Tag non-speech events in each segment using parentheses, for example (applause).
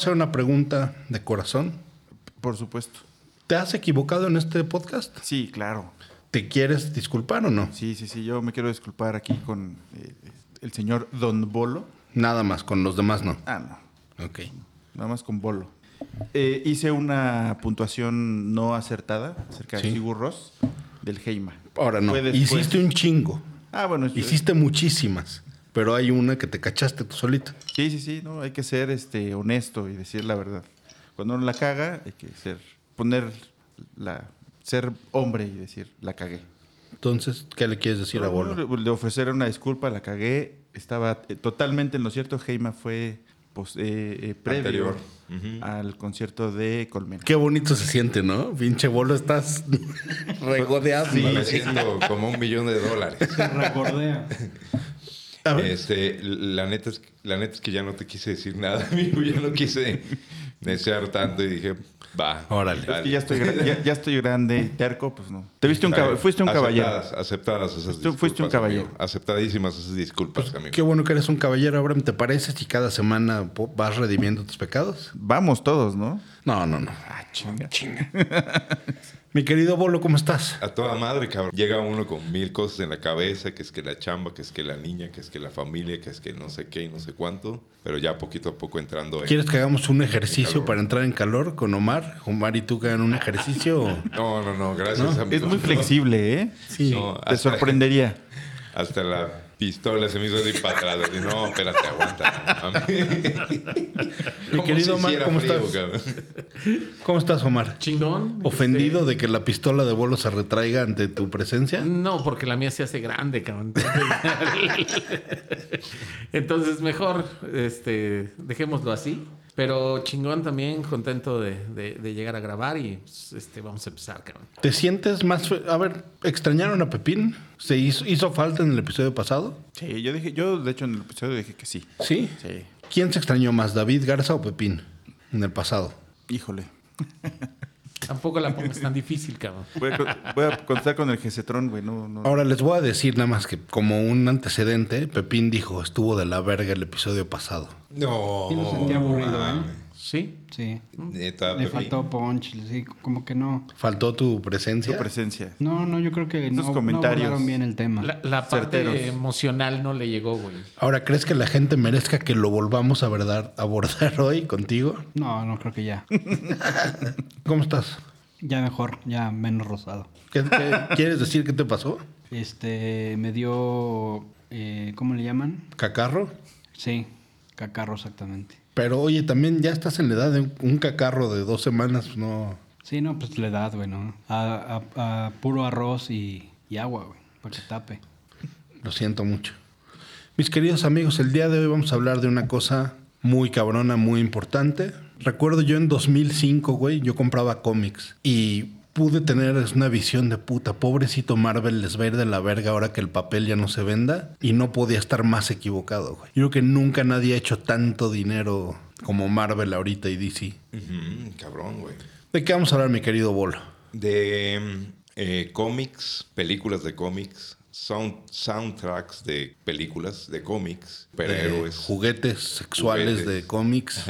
hacer una pregunta de corazón? Por supuesto. ¿Te has equivocado en este podcast? Sí, claro. ¿Te quieres disculpar o no? Sí, sí, sí. Yo me quiero disculpar aquí con eh, el señor Don Bolo. Nada más, con los demás no. Ah, no. Ok. Nada más con Bolo. Eh, hice una puntuación no acertada acerca de. Sigur Ross del Heima. Ahora no. Hiciste un chingo. Ah, bueno. Hiciste muchísimas. Pero hay una que te cachaste tú solito. Sí, sí, sí. No, hay que ser este, honesto y decir la verdad. Cuando uno la caga, hay que ser, poner la, ser hombre y decir, la cagué. Entonces, ¿qué le quieres decir a Bolo? Le, le ofrecer una disculpa, la cagué. Estaba eh, totalmente en lo cierto. Heima fue pues, eh, eh, previo Anterior. Ujú. al concierto de Colmena. Qué bonito se siente, ¿no? Pinche Bolo, estás (laughs) regodeado. Siento como un millón de dólares. Se recordea. (laughs) A ver, Este, la neta es, la neta es que ya no te quise decir nada, (laughs) amigo. Ya no quise desear tanto y dije, va. Órale. Es que ya estoy, ya, ya estoy grande y (laughs) terco, pues no. Te viste un bien. fuiste un caballero. Aceptadas, aceptadas esas Fuiste- fuiste un disculpas, caballero. amigo. Aceptadísimas esas disculpas, amigo. qué bueno que eres un caballero, Abraham. ¿Te parece si cada semana vas redimiendo tus pecados? Vamos todos, ¿no? No, no, no. Ah, chinga. (laughs) Mi querido Bolo, ¿cómo estás? A toda madre, cabrón. Llega uno con mil cosas en la cabeza, que es que la chamba, que es que la niña, que es que la familia, que es que no sé qué y no sé cuánto. Pero ya poquito a poco entrando en... ¿Quieres que hagamos un ejercicio para entrar en calor con Omar? ¿Omar y tú que hagan un ejercicio? No, no, no, gracias, amigo. Es muy flexible, ¿eh? Sí. No, Te sorprendería. (laughs) Hasta la pistola se me hizo así para atrás. así, no, espérate, aguanta. Mi querido Omar, ¿cómo estás? Cabrón. ¿Cómo estás, Omar? Chingón. ¿Ofendido de que la pistola de Bolo se retraiga ante tu presencia? Este, No, porque la mía se hace grande, cabrón. (laughs) Entonces, mejor, este, dejémoslo así. Pero chingón también, contento de, de- de llegar a grabar y pues, este, vamos a empezar, cabrón. ¿Te sientes más... fe- A ver, ¿extrañaron a Pepín? ¿Se hizo, hizo falta en el episodio pasado? Sí, yo dije, yo de hecho en el episodio dije que sí. Sí. Sí. ¿Quién se extrañó más, David Garza o Pepín en el pasado? Híjole. (laughs) Tampoco la pongas tan difícil, cabrón. Voy a, co- voy a contar con el Gesetrón, güey. No, no. Ahora les voy a decir nada más que como un antecedente, Pepín dijo, estuvo de la verga el episodio pasado. No. Sí lo sentí aburrido. ¿eh? ¿Sí? Sí. Neta, Le faltó punch, sí, como que no. ¿Faltó tu Tu presencia? presencia. No, no, yo creo que Esos no, comentarios. no abordaron bien el tema. La, la parte Certeros. emocional no le llegó, güey. Ahora, ¿crees que la gente merezca que lo volvamos a verdad, (laughs) abordar hoy contigo? No, no creo que ya. (laughs) ¿Cómo estás? Ya mejor, ya menos rosado. ¿Qué, qué- quieres decir qué te pasó? Este, me dio, eh, ¿cómo le llaman? ¿Cacarro? Sí, cacarro exactamente. Pero oye, también ya estás en la edad de un- un cacarro de dos semanas, no... Sí, no, pues la edad, güey, ¿no? A, a- a puro arroz y, y agua, güey, para que tape. Lo siento mucho. Mis queridos amigos, el día de hoy vamos a hablar de una cosa muy cabrona, muy importante. Recuerdo yo en 2005, güey, yo compraba cómics y pude tener una visión de puta, pobrecito Marvel les va a ir de la verga ahora que el papel ya no se venda y no podía estar más equivocado, güey. Yo creo que nunca nadie ha hecho tanto dinero como Marvel ahorita y DC. Cabrón, güey. ¿De qué vamos a hablar, mi querido Bolo? De eh, cómics, películas de cómics, sound, soundtracks de películas de cómics, superhéroes juguetes sexuales Juguetes. de cómics.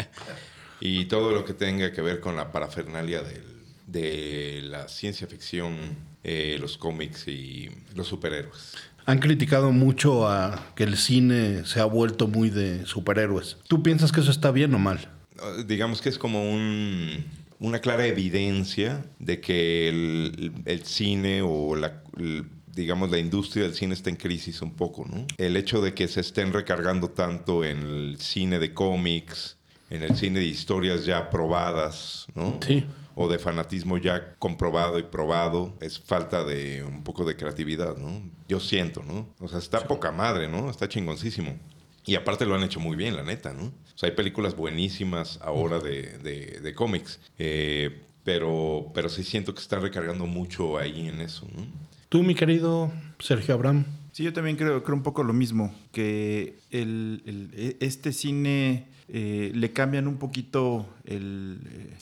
(laughs) y todo lo que tenga que ver con la parafernalia del- de la ciencia ficción, eh, los cómics y los superhéroes. Han criticado mucho a que el cine se ha vuelto muy de superhéroes. ¿Tú piensas que eso está bien o mal? Uh, Digamos que es como un- una clara evidencia de que el, el cine o la, el- digamos la industria del cine está en crisis un poco, ¿no? El hecho de que se estén recargando tanto en el cine de cómics, en el cine de historias ya probadas, ¿no? Sí. O de fanatismo ya comprobado y probado, es falta de un poco de creatividad, ¿no? Yo siento, ¿no? O sea, está poca madre, ¿no? Está chingoncísimo. Y aparte lo han hecho muy bien, la neta, ¿no? O sea, hay películas buenísimas ahora de, de- de cómics. Eh, Pero, pero sí siento que está recargando mucho ahí en eso, ¿no? Tú, mi querido Sergio Abraham. Sí, yo también creo, creo un poco lo mismo, que el, el- e- este cine eh, le cambian un poquito el, eh,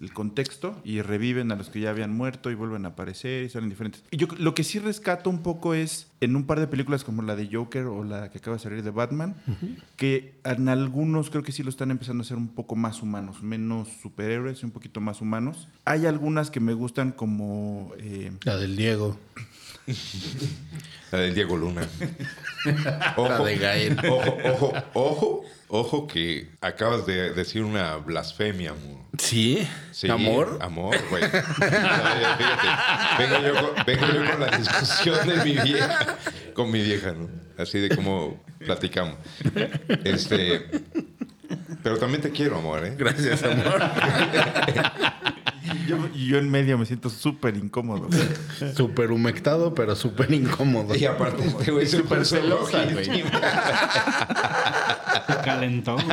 el contexto y reviven a los que ya habían muerto y vuelven a aparecer y salen diferentes. Y yo lo que sí rescato un poco es en un par de películas como la de Joker o la que acaba de salir de Batman, que en algunos creo que sí lo están empezando a ser un poco más humanos, menos superhéroes y un poquito más humanos. Hay algunas que me gustan como... eh, La del Diego. La del Diego Luna. (laughs) La de Gael. Ojo, ojo, ojo, ojo que acabas de decir una blasfemia, amor. ¿Sí? Sí, ¿Amor? Amor, güey. No, fíjate, vengo yo, con, vengo yo con la discusión de mi vieja, con mi vieja, ¿no? Así de como platicamos. Este, pero también te quiero, amor, ¿eh? Gracias, amor. yo, y yo en medio me siento súper incómodo. súper humectado, pero súper incómodo. Y aparte este güey Súper celosa, güey. Calentón.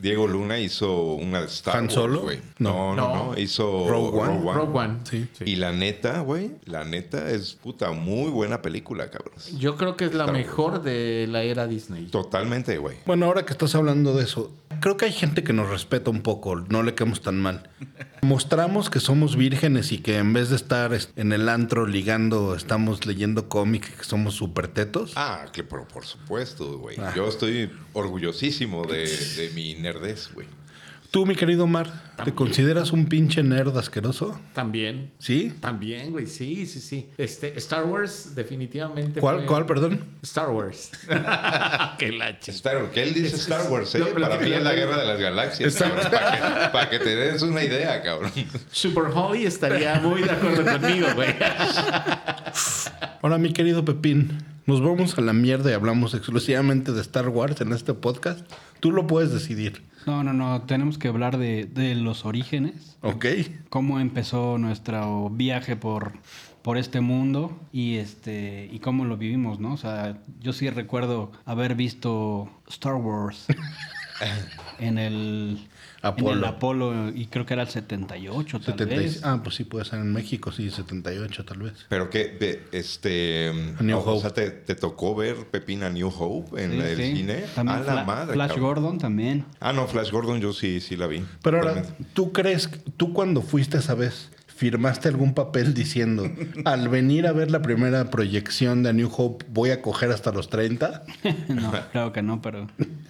Diego Luna hizo una de Star ¿Han Wars, Solo? No. No, no, no. Hizo Rogue One. Rogue One. Sí. Y la neta, güey, la neta es puta muy buena película, cabrón. Yo creo que es la Star Wars. mejor de la era Disney. Totalmente, güey. Bueno, ahora que estás hablando de eso, creo que hay gente que nos respeta un poco, no le quedamos tan mal. (laughs) Mostramos que somos vírgenes y que en vez de estar est- en el antro ligando, estamos leyendo cómics, que somos súper tetos. Ah, que por, por supuesto, güey. Ah. Yo estoy orgullosísimo de, de mi nerdez, güey. Tú, mi querido Mar, ¿te consideras un pinche nerd asqueroso? También. ¿Sí? También, güey. Sí, sí, sí. Este, Star Wars definitivamente. ¿Cuál, fue- cuál, perdón? Star Wars. (laughs) Qué lache. Star, que él dice Star Wars, ¿eh? No, pero Para que- mí es la guerra de las galaxias, cabrón. Para que, para que te des una idea, cabrón. Super Holly estaría muy de acuerdo conmigo, güey. Ahora, mi querido Pepín, nos vamos a la mierda y hablamos exclusivamente de Star Wars en este podcast. Tú lo puedes decidir, No, no, no. Tenemos que hablar de, de los orígenes. ¿ok? Cómo empezó nuestro viaje por, por este mundo y este y cómo lo vivimos, ¿no? O sea, yo sí recuerdo haber visto Star Wars (laughs) en el Apolo. En el Apolo y creo que era el 78 tal 70 y- vez. Ah, pues sí, puede ser en México, sí, 78 tal vez. Pero que, ve, este... New o Hope. sea, ¿te, te tocó ver Pepina New Hope en Sí, el sí. cine? También a la Fla- madre, Flash cabrón. Gordon también. Ah, no, Flash Gordon yo sí, sí la vi. Pero ahora. ¿tú crees, tú cuando fuiste esa vez, firmaste algún papel diciendo, al venir a ver la primera proyección de A New Hope, voy a coger hasta los 30? (laughs) no, claro que no, pero,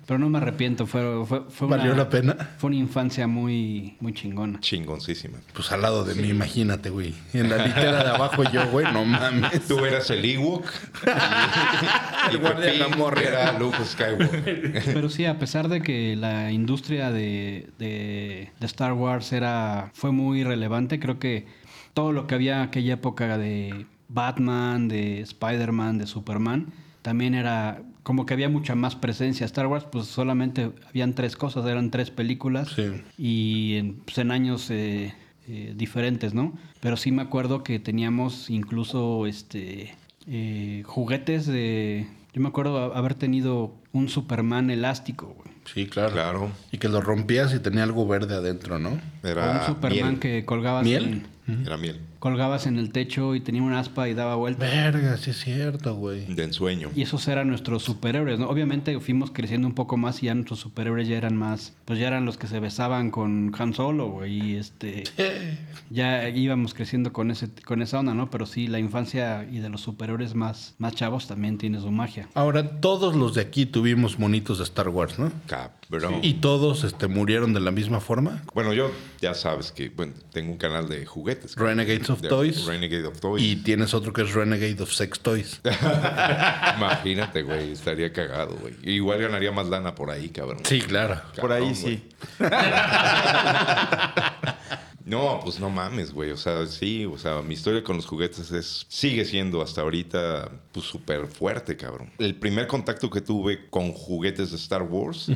pero no me arrepiento. Fue, fue, fue ¿Valió una, la pena? Fue una infancia muy, muy chingona. Chingoncísima. Pues al lado de mí, imagínate, güey. En la litera de abajo yo, güey, no mames. Tú eras el Ewok. (laughs) El guardia de la morria. Era Luke Skywalker. (laughs) Pero sí, a pesar de que la industria de, de- de Star Wars era, fue muy relevante, creo que todo lo que había en aquella época de Batman, de Spider-Man, de Superman, también era como que había mucha más presencia. Star Wars, pues solamente habían tres cosas, eran tres películas Sí. y en, pues, en años eh, eh, diferentes, ¿no? Pero sí me acuerdo que teníamos incluso este eh, juguetes de... Yo me acuerdo haber tenido un Superman elástico, güey. Sí, claro. Claro. Y que lo rompías y tenía algo verde adentro, ¿no? O Era un Superman miel. que colgabas ¿Miel? en, Era miel. Colgabas en el techo y tenía un aspa y daba vueltas. Verga, sí es cierto, güey. De ensueño. Y esos eran nuestros superhéroes, ¿no? Obviamente fuimos creciendo un poco más y ya nuestros superhéroes ya eran más, pues ya eran los que se besaban con Han Solo, güey, y este ya íbamos creciendo con ese con esa onda, ¿no? Pero sí la infancia y de los superhéroes más más chavos también tiene su magia. Ahora, todos los de aquí tuvimos monitos de Star Wars, ¿no? Cabrón. Y todos este, murieron de la misma forma. Bueno, yo ya sabes que bueno, tengo un canal de juguetes. Renegades of De- Toys. Renegade of Toys. Y tienes otro que es Renegade of Sex Toys. (laughs) Imagínate, güey. Estaría cagado, güey. Igual ganaría más lana por ahí, cabrón. Sí, claro. Por ahí sí. (laughs) No, pues no mames, güey. O sea, sí, o sea, mi historia con los juguetes es sigue siendo hasta ahorita pues súper fuerte, cabrón. El primer contacto que tuve con juguetes de Star Wars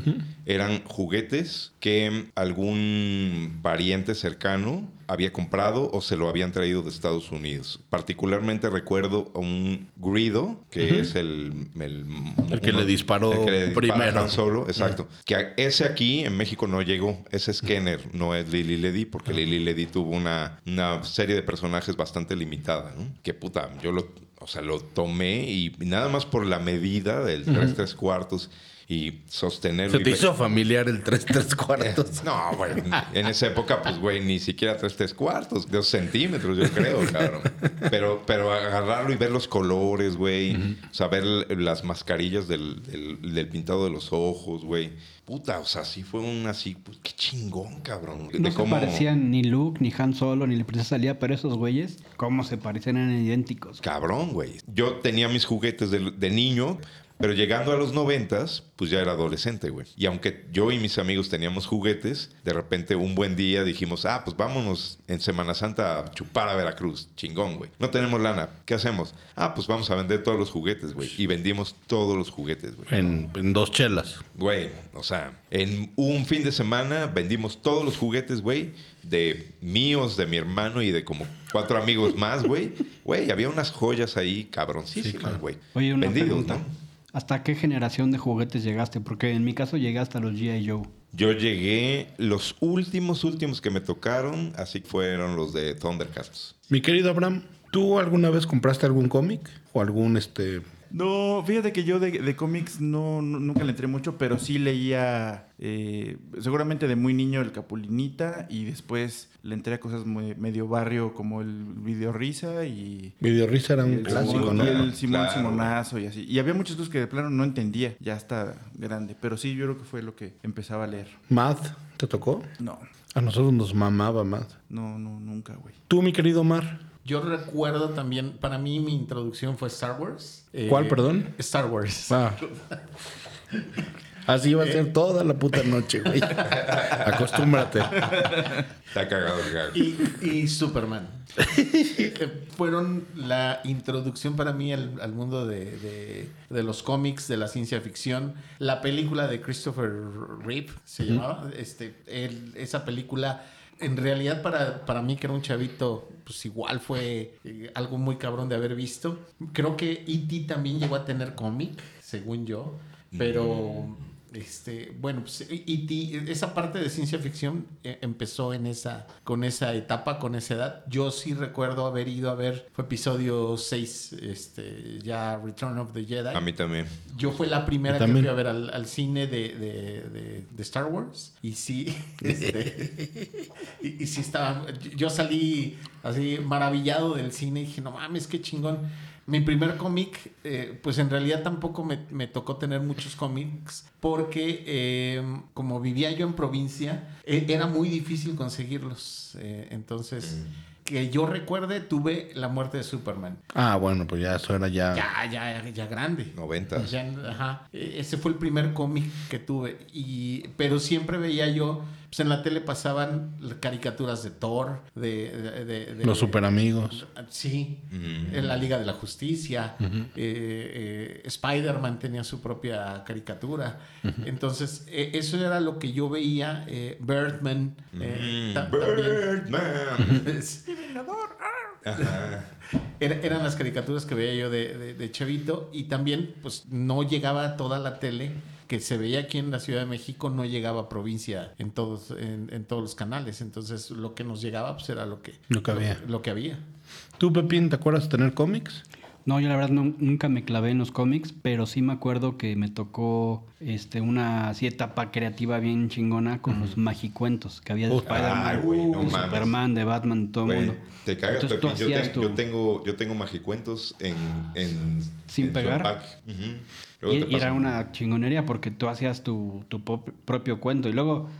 eran juguetes que algún pariente cercano había comprado o se lo habían traído de Estados Unidos. Particularmente recuerdo a un Grido, que es el... El, El que le disparó el que le primero. Solo, exacto. Que ese aquí en México no llegó. Ese es Kenner, no es Lily Ledy, porque Lily Ledy tuvo una, una serie de personajes bastante limitada, ¿no? Que puta, yo lo, o sea, lo tomé y nada más por la medida del 3 3 cuartos y sostenerlo. Se te hizo familiar el 3 3 cuartos. (laughs) no, güey. En esa época, pues, güey, ni siquiera tres, tres cuartos, dos centímetros, yo creo, (laughs) cabrón. Pero, pero agarrarlo y ver los colores, güey. O sea, ver las mascarillas del, del- del pintado de los ojos, güey. Puta, o sea, sí fue un así, pues, qué chingón, cabrón. De No se cómo- parecían ni Luke, ni Han Solo, ni la princesa Leia, pero esos güeyes, ¿cómo se parecían? Eran idénticos. Cabrón, güey. Yo tenía mis juguetes de, de niño, pero llegando a los noventas, pues ya era adolescente, güey. Y aunque yo y mis amigos teníamos juguetes, de repente un buen día dijimos, ah, pues vámonos en Semana Santa a chupar a Veracruz. Chingón, güey. No tenemos lana. ¿Qué hacemos? Ah, pues vamos a vender todos los juguetes, güey. Y vendimos todos los juguetes, güey. En, en dos chelas. Güey, o sea, en un fin de semana vendimos todos los juguetes, güey, de míos, de mi hermano y de como cuatro amigos más, güey. Güey, había unas joyas ahí cabroncísimas, güey. Oye, una Vendidos, pregunta. ¿no? ¿Hasta qué generación de juguetes llegaste? Porque en mi caso llegué hasta los G.I. Joe. Yo llegué, los últimos, últimos que me tocaron, así fueron los de Thundercats. Mi querido Abraham, ¿tú alguna vez compraste algún cómic? ¿O algún este No, fíjate que yo de, de cómics no, no- nunca le entré mucho, pero sí leía eh, seguramente de muy niño el Capulinita y después le entré a cosas muy- medio barrio como el Video Risa y Video Risa era un el clásico, Simón- ¿no? y el Simón Claro. Simonazo y así. Y había muchas cosas que de plano no entendía, ya está grande, pero sí yo creo que fue lo que empezaba a leer. Mad, ¿te tocó? No, A nosotros nos mamaba Mad. no, no, nunca, güey. Tú, mi querido Mar, Yo recuerdo también, para mí mi introducción fue Star Wars. Eh, ¿Cuál, perdón? Star Wars. Ah. Así va a ser toda la puta noche, güey. Acostúmbrate. Está cagado el gag. Y, y Superman. Eh, Fueron la introducción para mí al, al mundo de, de- de los cómics, de la ciencia ficción. La película de Christopher Reeve se llamaba. Este, él- esa película, en realidad para, para mí que era un chavito, pues igual fue eh, algo muy cabrón de haber visto. Creo que E.T. también llegó a tener cómic, según yo. Pero... Este, bueno, pues E.T., esa parte de ciencia ficción eh, empezó en esa, con esa etapa, con esa edad. Yo sí recuerdo haber ido a ver, fue episodio 6, este, ya Return of the Jedi. A mí también. Yo fue la primera que fui a ver al, al cine de, de- de- de Star Wars. Y sí, (laughs) este, y, y sí estaba. Yo salí así maravillado del cine y dije, no mames, qué chingón. Mi primer cómic, eh, pues en realidad tampoco me, me tocó tener muchos cómics porque eh, como vivía yo en provincia, eh, era muy difícil conseguirlos. Eh, entonces, que yo recuerde, tuve la muerte de Superman. Ah, bueno, pues ya eso era ya. Ya, ya, ya grande. Noventas. Ya, ajá. E- Ese fue el primer cómic que tuve. Y, pero siempre veía yo, pues en la tele pasaban caricaturas de Thor, de... de- de- de- Los super amigos. Sí, en la Liga de la Justicia. Eh, eh, Spider-Man tenía su propia caricatura. Entonces, eh, eso era lo que yo veía. eh, Birdman. eh, ta- también. (laughs) Birdman. Era- eran las caricaturas que veía yo de, de- de chavito y también pues no llegaba a toda la tele que se veía aquí en la Ciudad de México no llegaba a provincia en todos en, en todos los canales entonces lo que nos llegaba pues era lo que Lo que había. lo que había ¿Tú, Pepín, te acuerdas de tener cómics? No, yo la verdad no- nunca me clavé en los cómics, pero sí me acuerdo que me tocó este, una así etapa creativa bien chingona con los magicuentos que había de Spider-Man, no de. Superman, de Batman, de todo el mundo. te cagas, Entonces tú Pepín. Yo, te- tu- yo tengo, yo tengo magicuentos en, en ¿Sin en pegar? Luego Y, te y era una chingonería porque tú hacías tu, tu propio cuento y luego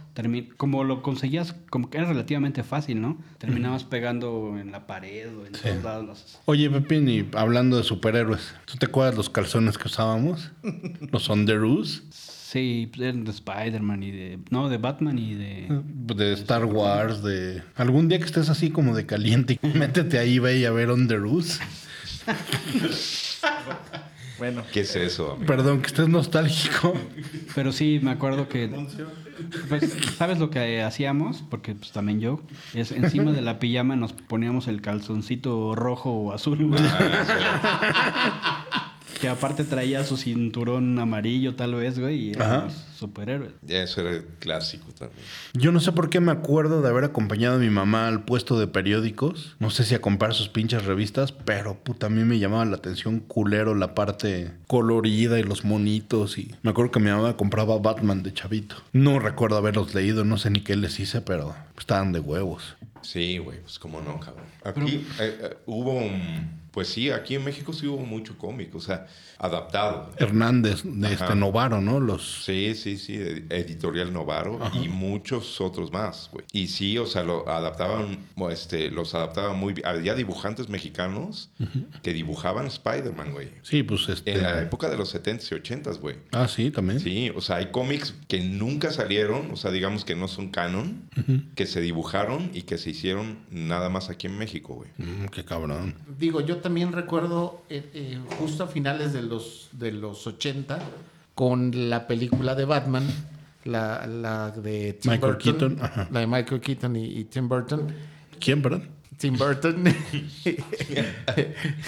como lo conseguías, como que era relativamente fácil, ¿no? Terminabas pegando en la pared o en todos lados. los- Oye, Pepín, y hablando de superhéroes, ¿tú te acuerdas los calzones que usábamos? (laughs) Los Underoos. Sí, pues, eran de Spider-Man y de... No, de Batman y de... De Star Wars, de... Algún día que estés así como de caliente, (laughs) métete ahí, ve y a ver Underoos. (laughs) Bueno, ¿Qué es eso, amigo? Perdón, que estés nostálgico. Pero sí, me acuerdo que... Pues, ¿sabes lo que hacíamos? Porque pues también yo. Es encima de la pijama nos poníamos el calzoncito rojo o azul, güey. Que aparte traía su cinturón amarillo, tal vez, güey. Y Ajá. éramos superhéroes. Eso era clásico también. Yo no sé por qué me acuerdo de haber acompañado a mi mamá al puesto de periódicos. No sé si a comprar sus pinches revistas, pero puta, a mí me llamaba la atención culero la parte colorida y los monitos. Y me acuerdo que mi mamá compraba Batman de chavito. No recuerdo haberlos leído, no sé ni qué les hice, pero estaban de huevos. Sí, güey, pues cómo no, cabrón. Aquí eh, eh, hubo, un- pues sí, aquí en México sí hubo mucho cómic, o sea, adaptado. Hernández, de este. Novaro, ¿no? Los. Sí, sí, sí, ed- Editorial Novaro y muchos otros más, güey. Y sí, o sea, lo adaptaban, este, los adaptaban muy bien. Había dibujantes mexicanos que dibujaban Spider-Man, güey. Sí, pues este. En la época de los 70s y 80s, güey. Ah, sí, también. Sí, o sea, hay cómics que nunca salieron, o sea, digamos que no son canon, que se dibujaron y que se hicieron nada más aquí en México, güey. Mm, qué cabrón. Digo, yo también recuerdo eh, eh, justo a finales de los, de los 80 con la película de Batman, la, la de Tim Michael Burton, Keaton, ajá. la de Michael Keaton y, y Tim Burton. ¿Quién, perdón? Tim Burton (laughs)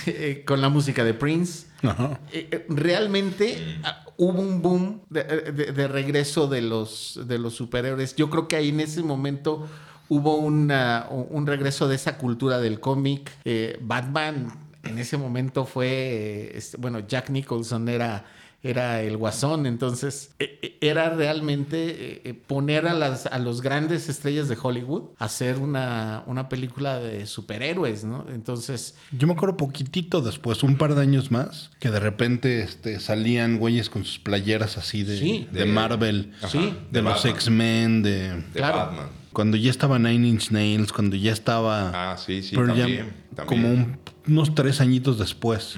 eh, con la música de Prince. Ajá. Realmente ah, hubo un boom de, de- de regreso de los, de los superhéroes. Yo creo que ahí en ese momento hubo una- un regreso de esa cultura del cómic. Eh, Batman en ese momento fue, eh, este, bueno, Jack Nicholson era, era el guasón, entonces eh, eh, era realmente eh, eh, poner a, las, a los grandes estrellas de Hollywood a hacer una, una película de superhéroes, ¿no? Entonces... Yo me acuerdo poquitito después, un par de años más, que de repente este, salían güeyes con sus playeras así de, Sí. de De- Marvel, Ajá, sí, de, de los. X-Men, de... De Claro. Batman. Cuando ya estaba Nine Inch Nails, cuando ya estaba... Ah, sí, sí, Pearl Jam, también, también. Como un- unos tres añitos después,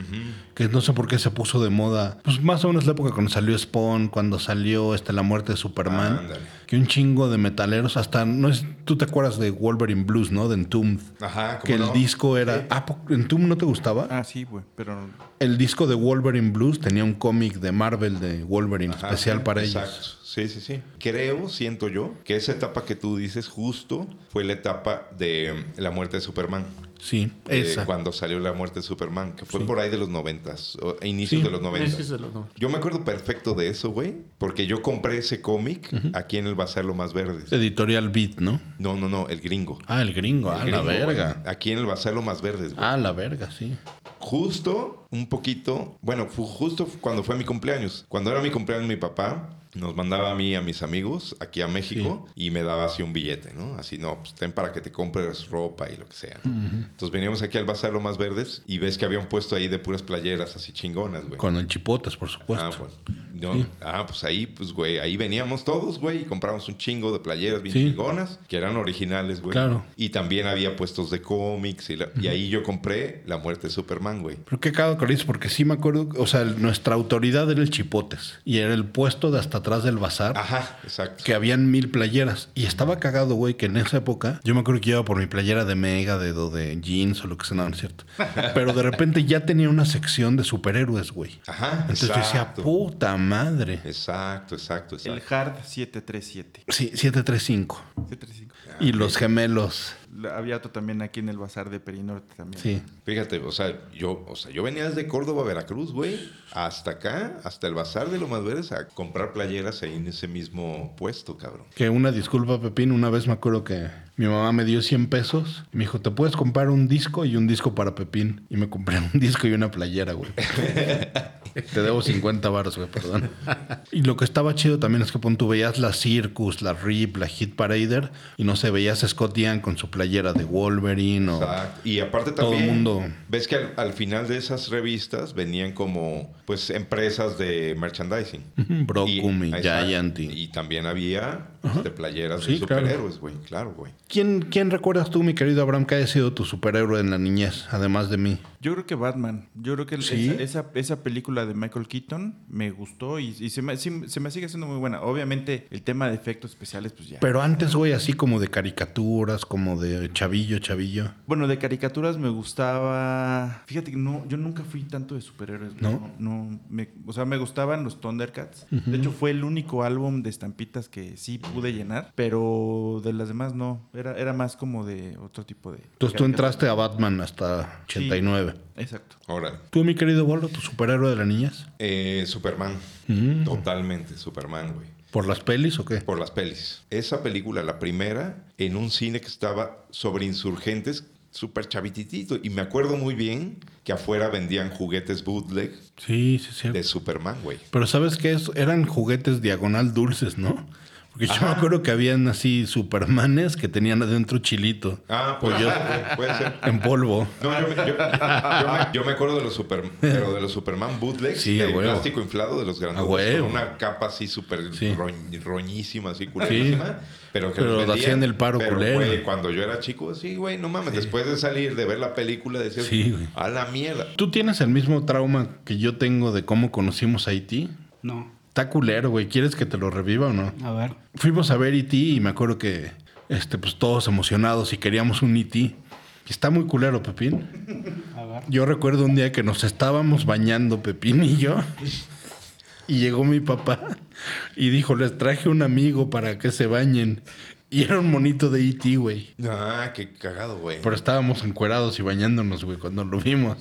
que no sé por qué se puso de moda. Pues más o menos la época cuando salió Spawn, cuando salió este, la muerte de Superman. Ándale. Que un chingo de metaleros, hasta, no es, tú te acuerdas de Wolverine Blues, ¿no? De Entombed. Ajá, Que el ¿cómo disco era... Sí. Ah, ¿po- ¿Entombed no te gustaba? ah, sí, güey, pero El disco de Wolverine Blues tenía un cómic de Marvel de Wolverine Ajá, especial sí, para exacto. ellos. Sí, sí, sí. Creo, siento yo, que esa etapa que tú dices justo fue la etapa de mm, la muerte de Superman. Sí, Eh, esa. cuando salió la muerte de Superman, que fue por ahí de los noventas, inicios Sí. de los noventas. Yo me acuerdo perfecto de eso, güey, porque yo compré ese cómic aquí en el Bazar Lo Más Verdes. Editorial Beat, ¿no? No, no, no, el gringo. Ah, el gringo. El ah, la verga. Aquí en el Bazar Lo Más Verdes, güey. Ah, la verga, sí. Justo, un poquito, bueno, fue justo cuando fue mi cumpleaños. Cuando era mi cumpleaños, mi papá nos mandaba a mí a mis amigos aquí a México y me daba así un billete, ¿no? Así, no, pues ten para que te compres ropa y lo que sea. ¿no? Entonces veníamos aquí al Bazar Lo Más Verdes y ves que había un puesto ahí de puras playeras así chingonas, güey. Con el chipotes, por supuesto. Ah, pues, no, ah, pues ahí, pues, güey, ahí veníamos todos, güey, y compramos un chingo de playeras bien Sí. chingonas, que eran originales, güey. Claro. Y también había puestos de cómics, y, la- y ahí yo compré La Muerte de Superman, güey. Pero qué cagado que lo porque sí me acuerdo, o sea, nuestra autoridad era el Chipotes y era el puesto de hasta atrás del bazar. Ajá, exacto. Que habían mil playeras. Y estaba cagado, güey, que en esa época yo me acuerdo que iba por mi playera de Mega, de, de jeans o lo que sea, no, no es cierto. (laughs) Pero de repente ya tenía una sección de superhéroes, güey. Ajá, Entonces yo decía, puta madre. Exacto, exacto, el exacto. Hard 737. Sí, 735. 735. Y los gemelos. Había otro también aquí en el bazar de Perinorte también. Sí. Fíjate, o sea, yo, o sea, yo venía desde Córdoba, Veracruz, güey, hasta acá, hasta el bazar de Lomas Verdes a comprar playeras ahí en ese mismo puesto, cabrón. Que una disculpa, Pepín, una vez me acuerdo que mi mamá me dio 100 pesos y me dijo, ¿te puedes comprar un disco y un disco para Pepín? Y me compré un (laughs) disco y una playera, güey. (laughs) Te debo 50 baros, güey, perdón. Y lo que estaba chido también es que pon, tú veías la Circus, la Rip, la Hit Parader y no sé, veías a Scott Young con su playera de Wolverine o... Exacto. Y aparte Todo también, mundo- ves que al, al final de esas revistas venían como, pues, empresas de merchandising. Ujú, Brockum y. Giant y- Y también había de playeras Sí, de superhéroes, güey. Claro, güey. ¿Quién, ¿Quién recuerdas tú, mi querido Abraham, que haya sido tu superhéroe en la niñez, además de mí? Yo creo que Batman. Yo creo que ¿Sí? esa, esa, esa película de Michael Keaton me gustó y, y se, me, sí, se me sigue haciendo muy buena. Obviamente, el tema de efectos especiales, pues ya. Pero antes, güey, así como de caricaturas, como de chavillo, chavillo. Bueno, de caricaturas me gustaba. Fíjate que no, yo nunca fui tanto de superhéroes. ¿No? no me- o sea, me gustaban los Thundercats. De hecho, fue el único álbum de estampitas que sí pude llenar, pero de las demás no. Era, era más como de otro tipo de. Entonces tú entraste a Batman hasta 89. Exacto. Órale. ¿Tú, mi querido Bolo, tu superhéroe de la niñez? Eh, Superman. Mm. Totalmente Superman, güey. ¿Por las pelis o qué? Por las pelis. Esa película, la primera, en un cine que estaba sobre insurgentes, súper chavititito. Y me acuerdo muy bien que afuera vendían juguetes bootleg Sí, sí, sí. de Superman, güey. Pero ¿sabes qué? es? Eran juguetes diagonal dulces, ¿no? Porque yo me acuerdo que habían así Supermanes que tenían adentro chilito. Ah, pues yo, puede ser. En polvo. No, yo me, yo- yo me- yo me acuerdo de los, super, pero de los Superman bootlegs Sí, de huevo. plástico inflado de los grandes. Con una capa así súper Sí. roñ- roñísima, así culerísima. Pero que Pero vendían. hacían el paro pero, culero. güey, cuando yo era chico, sí, güey, no mames. Después de salir, de ver la película, decías, Sí, güey. a la mierda. ¿Tú tienes el mismo trauma que yo tengo de cómo conocimos a Haití? No. Está culero, güey. ¿Quieres que te lo reviva o no? A ver. Fuimos a ver E.T. y me acuerdo que este, pues todos emocionados y queríamos un E.T. Está muy culero, Pepín. A ver. Yo recuerdo un día que nos estábamos bañando, Pepín y yo. Y llegó mi papá y dijo, les traje un amigo para que se bañen. Y era un monito de E.T., güey. Ah, qué cagado, güey. Pero estábamos encuerados y bañándonos, güey, cuando lo vimos.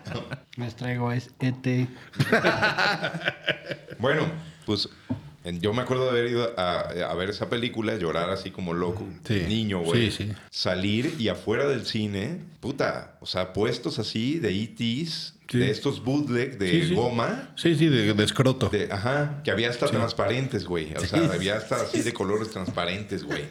(laughs) Les traigo es ET. Bueno, pues yo me acuerdo de haber ido a, a ver esa película, llorar así como loco, Sí. niño, güey. Sí, sí. Salir y afuera del cine, puta, o sea, puestos así de ETs, Sí. de estos bootleg de Sí, sí. goma. Sí, sí, de, de escroto. De, ajá, que había hasta transparentes, güey. O sea, había hasta así de (laughs) colores transparentes, güey.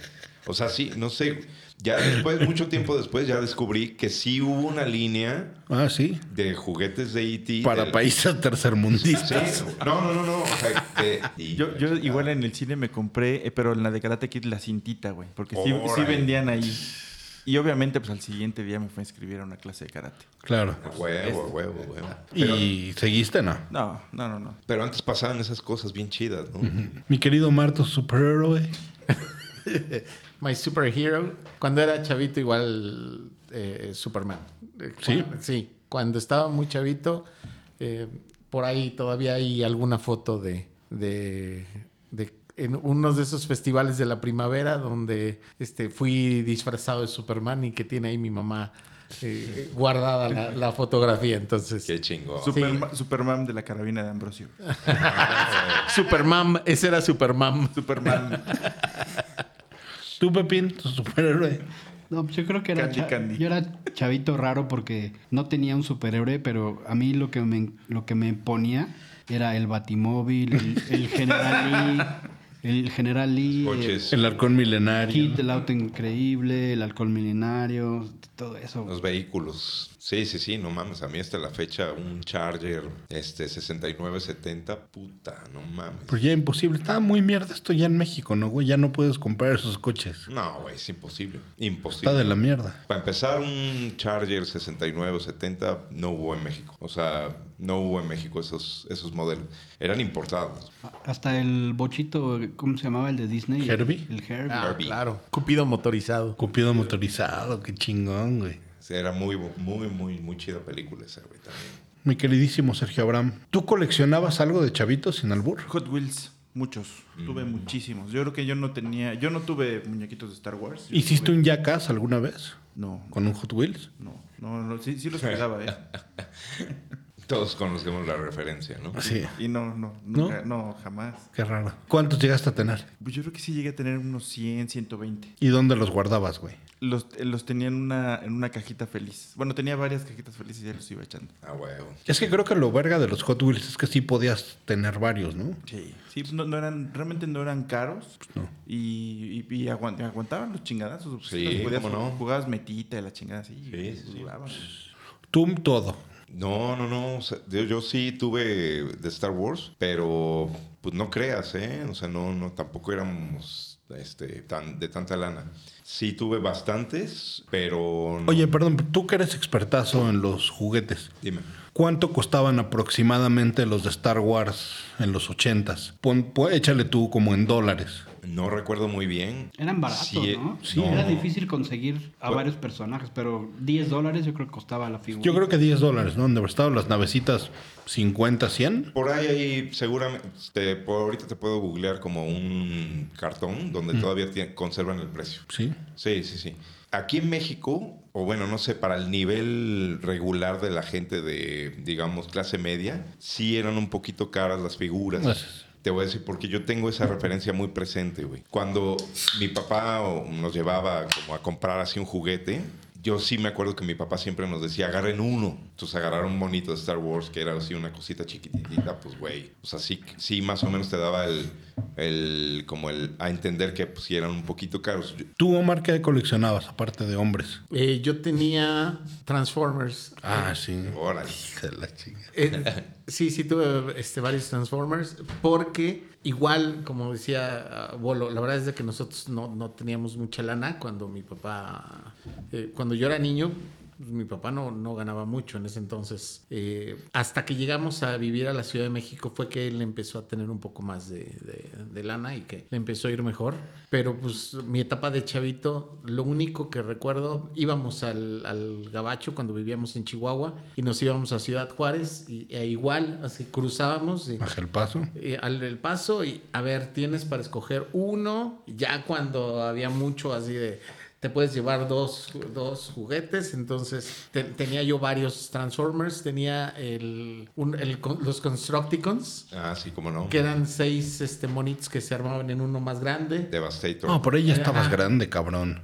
O sea, sí, no sé. Ya después, mucho tiempo después, ya descubrí que sí hubo una línea Ah, sí. de juguetes de ET. Para del- países (laughs) tercermundistas. Sí, no, no, no, no. O sea, Yo, yo igual en el cine me compré, eh, pero en la de Karate Kid, la cintita, güey. Porque sí, sí vendían ahí. (laughs) Y obviamente, pues al siguiente día me fui a inscribir a una clase de karate. Claro. Huevo, huevo, huevo. Pero, ¿Y seguiste, no? No, no, no, no. pero antes pasaban esas cosas bien chidas, ¿no? Mi querido Marto, superhéroe. (laughs) My Superhero. Cuando era chavito, igual eh, Superman. ¿Sí? cuando- sí. Cuando estaba muy chavito, eh, por ahí todavía hay alguna foto de, de, de- en unos de esos festivales de la primavera donde este, fui disfrazado de Superman y que tiene ahí mi mamá eh, guardada la, la fotografía. Entonces, Qué. Superma- Superman de la carabina de Ambrosio. (laughs) Superman, ese era Superman. Superman. (laughs) ¿Tú, Pepín, tu superhéroe? No, pues yo creo que era, Candy, cha- Candy. yo era chavito raro porque no tenía un superhéroe, pero a mí lo que me, lo que me ponía era el Batimóvil, el, el General Lee, el General Lee, Coches, El halcón milenario. Kit, el auto increíble, el alcohol milenario, todo eso. los vehículos. Sí, sí, sí, no mames. A mí hasta la fecha un Charger este 6970, puta, no mames. Pues ya imposible. Estaba muy mierda esto ya en México, ¿no, güey? Ya no puedes comprar esos coches. No, güey, es imposible. Imposible. Está de la mierda. Para empezar, un Charger 69 o 70 no hubo en México. O sea, no hubo en México esos, esos modelos. Eran importados. Hasta el bochito, ¿cómo se llamaba el de Disney? ¿Herbie? El Herbie. Ah, claro. Cupido motorizado. Cupido motorizado, qué chingón, güey. Sea, era muy, muy, muy, muy chida película esa, güey, también. Mi queridísimo Sergio Abraham. ¿Tú coleccionabas algo de chavitos sin albur? Hot Wheels, muchos. Tuve muchísimos. Yo creo que yo no tenía. Yo no tuve muñequitos de Star Wars. ¿Hiciste tuve- un Jackass alguna vez? No, ¿Con un Hot Wheels? no, no, no, sí, sí los cuidaba, ¿eh? (laughs) Todos conocemos la referencia, ¿no? Sí. Y no, no, nunca, no, jamás. Qué raro. ¿Cuántos llegaste a tener? Pues yo creo que sí llegué a tener unos 100, 120. ¿Y dónde los guardabas, güey? Los, eh, los tenía en una, en una cajita feliz. Bueno, tenía varias cajitas felices y ya los iba echando. Ah, huevo. Es que creo que lo verga de los Hot Wheels es que sí podías tener varios, ¿no? Sí. Sí, pues no, no eran, realmente no eran caros. no. Y, y, y aguant- aguantaban los chingadazos. Pues, Sí, los podías- cómo no. Jugabas metita y la chingada así. Sí, y sí. Tú todo. No, no, no. o sea, yo, yo sí tuve de Star Wars, pero pues no creas, ¿eh? O sea, no, no, tampoco éramos este, tan, de tanta lana. Sí tuve bastantes, pero... no- Oye, perdón, tú que eres expertazo en los juguetes. Dime. ¿Cuánto costaban aproximadamente los de Star Wars en los ochentas? Pon, pon- échale tú como en dólares. No recuerdo muy bien. Eran baratos, Sí, ¿no? sí. Era difícil conseguir a Pues- varios personajes, pero 10 dólares yo creo que costaba la figura. Yo creo que 10 dólares, ¿no? Donde estaban las navecitas 50, 100. Por ahí, ahí seguramente, te- por ahorita te puedo googlear como un cartón donde todavía tie- conservan el precio. Sí. Sí, sí, sí. Aquí en México, o bueno, no sé, para el nivel regular de la gente de, digamos, clase media, sí eran un poquito caras las figuras. Gracias. Te voy a decir, porque yo tengo esa referencia muy presente, güey. Cuando mi papá nos llevaba como a comprar así un juguete, yo sí me acuerdo que mi papá siempre nos decía, agarren uno. Entonces agarraron un monito de Star Wars que era así una cosita chiquitita, pues güey. O sea, sí, sí más o menos te daba el, el como el, a entender que pues sí eran un poquito caros. ¿Tú, Omar, qué coleccionabas aparte de hombres? Eh, yo tenía Transformers. Ah, sí. Órale. La chinga. Eh, (laughs) sí, sí tuve este, varios Transformers porque igual, como decía ah, Bolo, la verdad es que nosotros no, no teníamos mucha lana cuando mi papá, eh, cuando yo era niño, pues, mi papá no, no ganaba mucho en ese entonces. Eh, hasta que llegamos a vivir a la Ciudad de México fue que él empezó a tener un poco más de, de- de lana y que le empezó a ir mejor. Pero pues mi etapa de chavito, lo único que recuerdo, íbamos al, al Gabacho cuando vivíamos en Chihuahua y nos íbamos a Ciudad Juárez y e igual, así cruzábamos. Y, Baja el paso. eh, al el paso y a ver, tienes para escoger uno, ya cuando había mucho así de, te puedes llevar dos, dos juguetes, entonces te- tenía yo varios Transformers, tenía el, un- el con- los Constructicons, Ah, sí, cómo no. que eran seis este, monitos que se armaban en uno más grande. Devastator. No, por ahí ya estabas Ajá. grande, cabrón.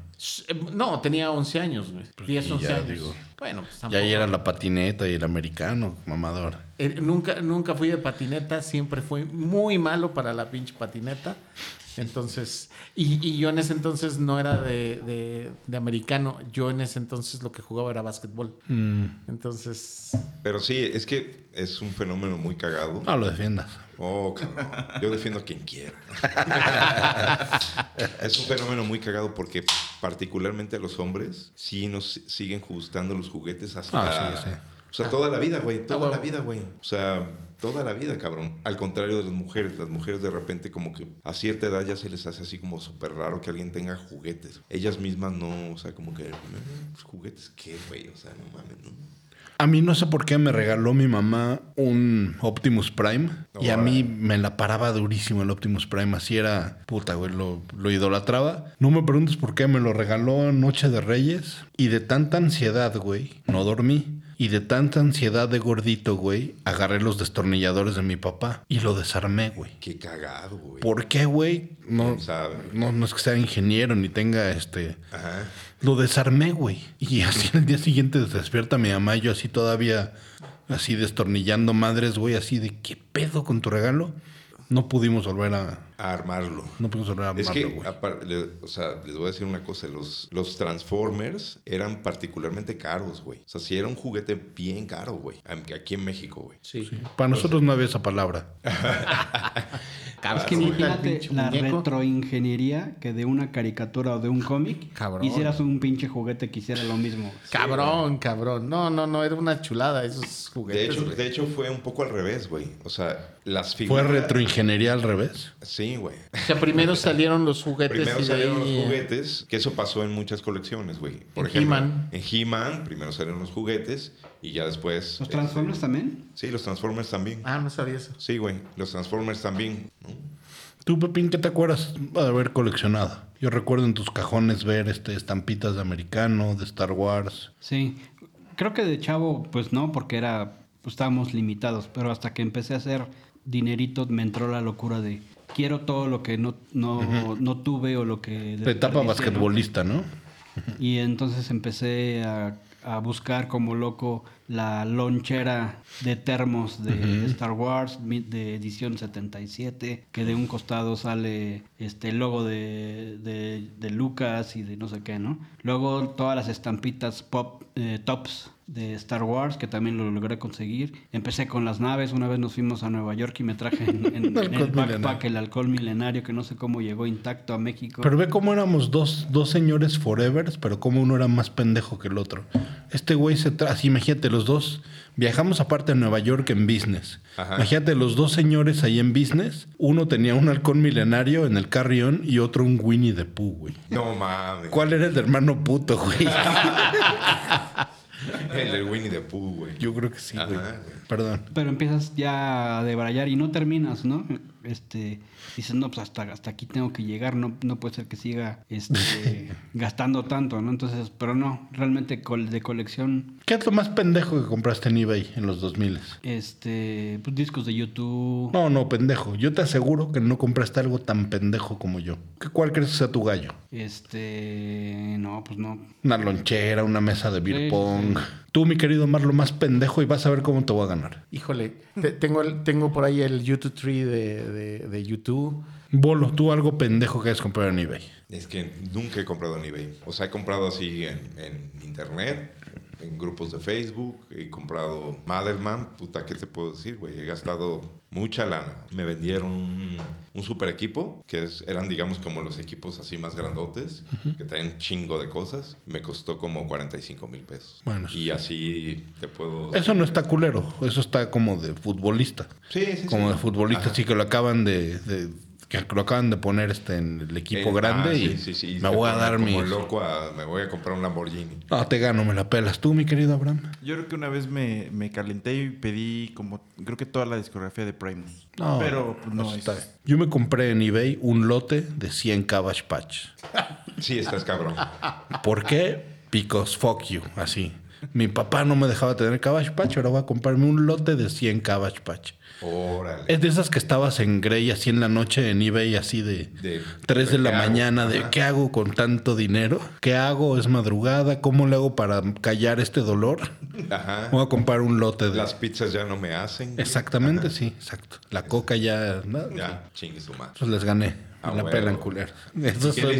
Eh, No, tenía 11 años, güey. 10, y 11 ya, años. digo. bueno, pues Ya tampoco. ahí era la patineta y el americano, mamador. Eh, nunca, nunca fui de patineta, siempre fui muy malo para la pinche patineta. Entonces, y, y yo en ese entonces no era de, de- de americano, yo en ese entonces lo que jugaba era básquetbol. Mm, Entonces, Pero sí, es que es un fenómeno muy cagado. no lo defiendas. Oh, cabrón. Yo defiendo a quien quiera. (laughs) es un fenómeno muy cagado porque particularmente a los hombres sí nos siguen gustando los juguetes hasta... Ah, sí, sí. O sea, toda la vida, güey. Toda huevo. la vida, güey. O sea, toda la vida, cabrón. Al contrario de las mujeres. Las mujeres de repente como que a cierta edad ya se les hace así como súper raro que alguien tenga juguetes. Ellas mismas no, o sea, como que... "Eh, ¿Juguetes qué, güey? O sea, no mames, ¿no? A mí no sé por qué me regaló mi mamá un Optimus Prime y a mí me la paraba durísimo el Optimus Prime. Así era, puta, güey, lo, lo idolatraba. No me preguntes por qué me lo regaló Noche de Reyes y de tanta ansiedad, güey, no dormí. Y de tanta ansiedad de gordito, güey, agarré los destornilladores de mi papá y lo desarmé, güey. Qué cagado, güey. ¿Por qué, güey? No, no, no es que sea ingeniero ni tenga este... Ajá. Lo desarmé, güey. Y (laughs) así el día siguiente despierta mi mamá y yo así todavía, así destornillando madres, güey, así de ¿qué pedo con tu regalo? No pudimos volver a... A armarlo. No pudimos volver a Es armarlo, que, o sea, les voy a decir una cosa, los, los Transformers eran particularmente caros, güey. O sea, sí era un juguete bien caro, güey. Aquí en México, güey. sí. Para nosotros no había esa palabra. (laughs) Es que imagínate la retroingeniería que de una caricatura o de un cómic Cabrón. hicieras un pinche juguete que hiciera lo mismo. (laughs) Cabrón, cabrón. No, no, no, era una chulada esos De juguetes. hecho, güey. de hecho, fue un poco al revés, güey. O sea, las ¿Fue figuras... retroingeniería al revés? Sí, güey. O sea, primero salieron los juguetes Primero y de salieron ahí, los eh, juguetes, que eso pasó en muchas colecciones, güey. Por En ejemplo, He-Man. en He-Man, primero salieron los juguetes y ya después... ¿Los eh, Transformers también? Sí, los Transformers también. Ah, no sabía eso. Sí, güey. Los Transformers también. ¿no? ¿Tú, Pepín, qué te acuerdas de haber coleccionado? Yo recuerdo en tus cajones ver este, estampitas de americano, de Star Wars. Sí. Creo que de chavo, pues no, porque era, pues estábamos limitados, pero hasta que empecé a hacer dinerito me entró la locura de quiero todo lo que no, no, no tuve o lo que... De etapa basquetbolista, ¿no? Y entonces empecé a, a buscar como loco la lonchera de termos de Star Wars de edición 77, que de un costado sale este el logo de, de- de Lucas y de no sé qué, ¿no? Luego todas las estampitas pop, eh, tops de Star Wars, que también lo logré conseguir. Empecé con las naves, una vez nos fuimos a Nueva York y me traje en, en- (laughs) en Alcohol el backpack milenario. el alcohol milenario, que no sé cómo llegó intacto a México. Pero ve cómo éramos dos, dos señores forevers, pero como uno era más pendejo que el otro. Este güey se trae, así imagínate, los dos viajamos aparte a Nueva York en business. Ajá. Imagínate, los dos señores ahí en business, uno tenía un halcón milenario en el carrión y otro un Winnie the Pooh, güey. No mames. ¿Cuál era el hermano puto, güey? (laughs) (laughs) El del Winnie the Pooh, güey. Yo creo que sí, güey. Perdón. Pero empiezas ya a debrayar y no terminas, ¿no? Este, dices, no, pues hasta, hasta aquí tengo que llegar, no, no puede ser que siga este, (laughs) gastando tanto, ¿no? Entonces, pero no, realmente col- de colección, ¿Qué es lo más pendejo que compraste en eBay en los 2000? este, pues discos de YouTube. No, no, pendejo. Yo te aseguro que no compraste algo tan pendejo como yo. ¿Qué- ¿Cuál crees que sea tu gallo? Este, no, pues no. Una lonchera, una mesa de beer Sí, pong. sí. Tú, mi querido Mar, lo más pendejo y vas a ver cómo te voy a ganar. Híjole, te- tengo, el- tengo por ahí el YouTube Tree de, de, de YouTube. Bolo, tú algo pendejo que hayas comprado en eBay. Es que nunca he comprado en eBay. O sea, he comprado así en, en internet, en grupos de Facebook. He comprado Madelman. Puta, ¿qué te puedo decir, güey? He gastado mucha lana. Me vendieron un, un super equipo, que es- eran, digamos, como los equipos así más grandotes, que traen chingo de cosas. Me costó como 45 mil pesos. Bueno, y así te puedo... Eso no está culero. Eso está como de futbolista. Sí, sí, Como sí. de futbolista, Ajá. así que lo acaban de, de- que lo acaban de poner este en el equipo Eh, grande ah, y sí, sí, sí. me Se voy a dar como mi. loco a- me voy a comprar un Lamborghini. No, te gano, me la pelas. Tú, mi querido Abraham. Yo creo que una vez me, me calenté y pedí como, creo que toda la discografía de Primus. No, pero pues, no es. está. Yo me compré en eBay un lote de 100 Cabbage Patch. (laughs) Sí, estás cabrón. ¿Por qué? Because fuck you, así. Mi papá no me dejaba tener Cabbage Patch, ahora voy a comprarme un lote de 100 Cabbage Patch. Órale. Es de esas que estabas en Grey así en la noche en eBay así de, De- 3 de la mañana de. ¿qué hago con tanto dinero? ¿Qué hago? ¿Es madrugada? ¿Cómo le hago para callar este dolor? Ajá. Voy a comprar un lote de... Las pizzas ya no me hacen. Exactamente, sí, exacto. La coca ya... ¿no? Ya, chingue su madre. Pues les gané. Ah, la pelan culero.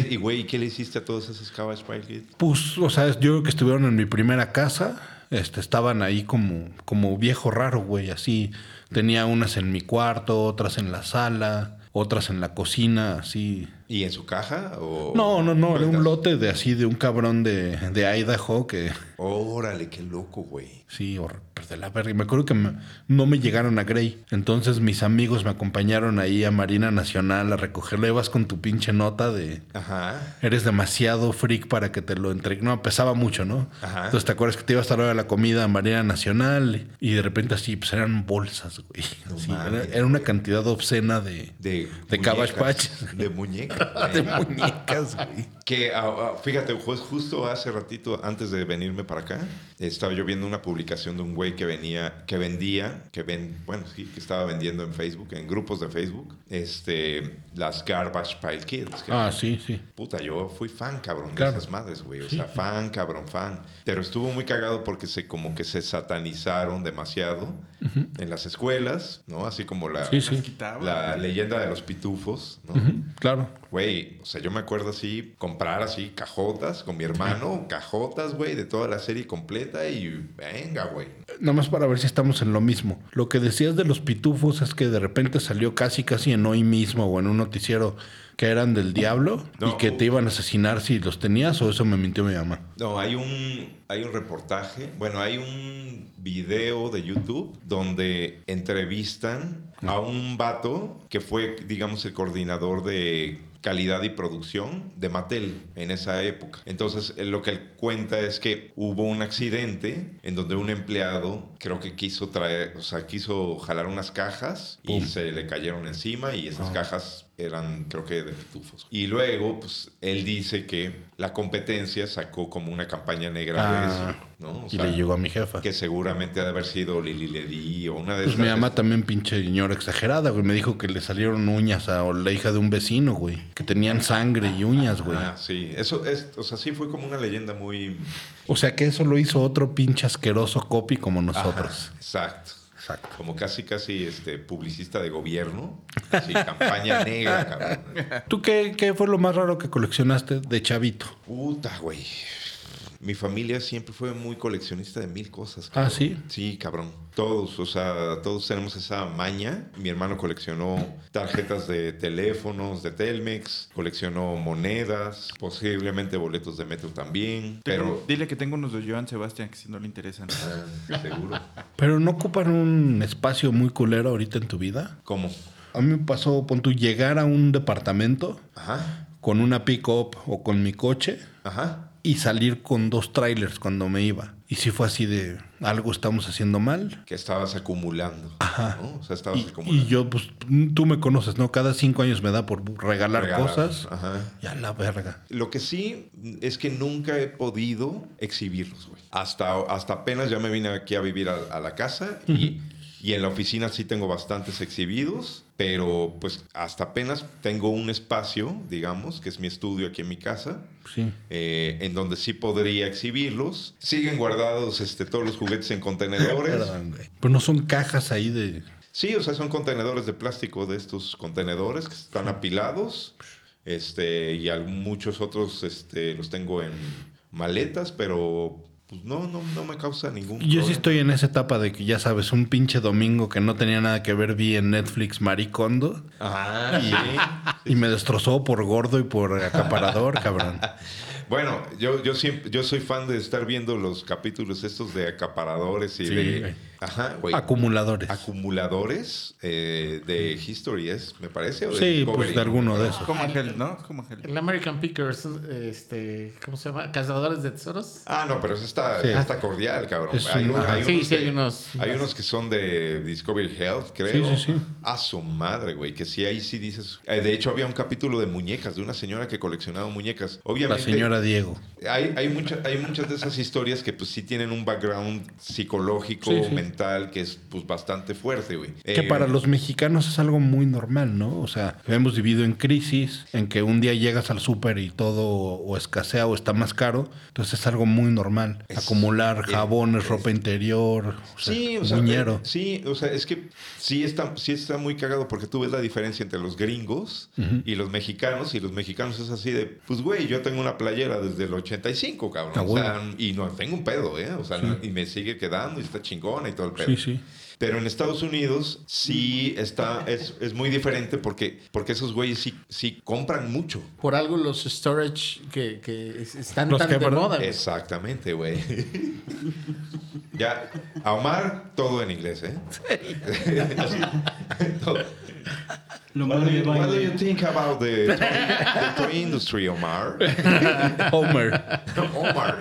¿Y, güey, ¿y qué le hiciste a todos esos Cabbage Patch Kids? Pues, o sea, yo creo que estuvieron en mi primera casa. Este, estaban ahí como, como viejo raro, güey. Así, tenía unas en mi cuarto, otras en la sala, otras en la cocina, así. ¿Y en su caja? O No, no, no, era un lote de así, de un cabrón de, de Idaho que... Órale, qué loco, güey. Sí, hor- pero de la verga. Me acuerdo que me- no me llegaron a Grey. Entonces mis amigos me acompañaron ahí a Marina Nacional a recogerlo. Ibas con tu pinche nota de... Ajá. Eres demasiado freak para que te lo entregue. No, pesaba mucho, ¿no? Ajá. Entonces te acuerdas que te ibas a la hora de la comida a Marina Nacional y de repente así, pues eran bolsas, güey. No Sí, era, mames, era una cantidad obscena de, De, de muñecas. Patch. De muñecas. (laughs) de muñecas, güey. Que, ah, ah, fíjate, pues justo hace ratito, antes de venirme para acá, estaba yo viendo una publicación de un güey que venía, que vendía, que ven, bueno, sí, que estaba vendiendo en Facebook, en grupos de Facebook, este, las Garbage Pile Kids. que- Ah, sí, sí. Puta, yo fui fan, cabrón, Claro. de esas madres, güey. O sea, fan, cabrón, fan. Pero estuvo muy cagado porque se como que se satanizaron demasiado en las escuelas, ¿no? Así como la, Sí, sí. Quitaba. la leyenda de los pitufos, ¿no? Claro. Güey, o sea, yo me acuerdo así, comprar así cajotas con mi hermano, cajotas, güey, de toda la serie completa y venga, güey. Nada más para ver si estamos en lo mismo. Lo que decías de los pitufos es que de repente salió casi casi en hoy mismo o en un noticiero que eran del diablo y que te iban a asesinar si los tenías o eso me mintió mi mamá. No, hay un, hay un reportaje, bueno, hay un video de YouTube donde entrevistan a un vato que fue, digamos, el coordinador de calidad y producción de Mattel en esa época. Entonces, él lo que él cuenta es que hubo un accidente en donde un empleado creo que quiso traer, o sea, quiso jalar unas cajas y se le cayeron encima y esas cajas eran, creo que, de pitufos. Y luego, pues, él dice que la competencia sacó como una campaña negra de Ah, eso, ¿no? O y sea, le llegó a mi jefa. Que seguramente ha de haber sido Lili Ledi o una de Pues esas. mi mamá también pinche señora exagerada, güey. Me dijo que le salieron uñas a la hija de un vecino, güey. Que tenían sangre y uñas, güey. Ah, sí. Eso es, o sea, sí fue como una leyenda muy... O sea que eso lo hizo otro pinche asqueroso copy como nosotros. Ajá, exacto. Exacto. Como casi, casi este, publicista de gobierno. Sí, campaña (laughs) negra, cabrón. ¿Tú qué, qué fue lo más raro que coleccionaste de chavito? Puta, güey. Mi familia siempre fue muy coleccionista de mil cosas. Ah, cabrón. ¿sí? Sí, cabrón. Todos, o sea, todos tenemos esa maña. Mi hermano coleccionó tarjetas de teléfonos de Telmex, coleccionó monedas, posiblemente boletos de metro también. Pero Pero, dile que tengo unos de Joan Sebastián que si no le interesan. Ah, seguro. Pero no ocupan un espacio muy culero ahorita en tu vida. ¿Cómo? A mí me pasó, pon tú, llegar a un departamento Ajá, con una pick-up o con mi coche ajá. Y salir con dos trailers cuando me iba. Y si fue así de algo estamos haciendo mal. Que estabas acumulando. Ajá. ¿no? O sea, estabas Y, acumulando. y yo, pues, tú me conoces, ¿no? Cada cinco años me da por regalar, Regalar, cosas. Ajá. Y a la verga. Lo que sí es que nunca he podido exhibirlos, güey. Hasta, hasta apenas ya me vine aquí a vivir a, a la casa y, y en la oficina sí tengo bastantes exhibidos, pero pues hasta apenas tengo un espacio, digamos, que es mi estudio aquí en mi casa, Sí. eh, en donde sí podría exhibirlos. Siguen guardados este, todos los juguetes en contenedores. (laughs) Pero no son cajas ahí de... Sí, o sea, son contenedores de plástico de estos contenedores que están apilados. Este, y muchos otros este, los tengo en maletas, pero pues no, no, no me causa ningún Yo sí problema. estoy en esa etapa de que ya sabes, un pinche domingo que no tenía nada que ver, vi en Netflix Maricondo Ajá, sí. y me destrozó por gordo y por acaparador, cabrón. (laughs) Bueno, yo, yo siempre, yo soy fan de estar viendo los capítulos estos de acaparadores y Sí, de. Ajá, güey, Acumuladores. acumuladores eh, de History es, me parece. o Sí, pues de alguno de esos. Como Ángel, ¿no? Como Ángel. El American Pickers, este, ¿cómo se llama? Cazadores de tesoros. Ah, no, pero eso está, Sí. está cordial, cabrón. Es hay, un- hay Sí, unos sí, que- hay unos- Hay unos que son de Discovery Health, creo. Sí, sí, sí. A su madre, güey. Que sí, ahí sí dices. Eh, de hecho, había un capítulo de muñecas, de una señora que coleccionaba muñecas. La Obviamente. señora Diego. Hay, hay, mucha- hay muchas de esas historias que, pues, sí tienen un background psicológico, Sí, sí. Mental, que es, pues, bastante fuerte, güey. Que Eh, para los mexicanos es algo muy normal, ¿no? O sea, hemos vivido en crisis, en que un día llegas al súper y todo o escasea o está más caro. Entonces es algo muy normal. Es- Acumular es- jabones, es- ropa interior, o sea, Sí, o sea, muñero. eh, sí, o sea, es que sí está, sí está muy cagado porque tú ves la diferencia entre los gringos y los mexicanos, y los mexicanos es así de, pues güey, yo tengo una playera desde el 85, cabrón. Ah, o sea, bueno. y no tengo un pedo, ¿eh? O sea, y me sigue quedando y está chingona y todo el pedo. Sí, sí. Pero en Estados Unidos sí está, es, es muy diferente porque, porque esos güeyes sí, sí compran mucho. Por algo los storage que, que es- están ¿Los tan qué, de perdón? moda. güey. Exactamente, güey. (laughs) ya, a Omar, todo en inglés, ¿eh? (laughs) What do, you, what do you think about the (laughs) toy, the toy industry, Omar? (laughs) Homer. (laughs) Omar.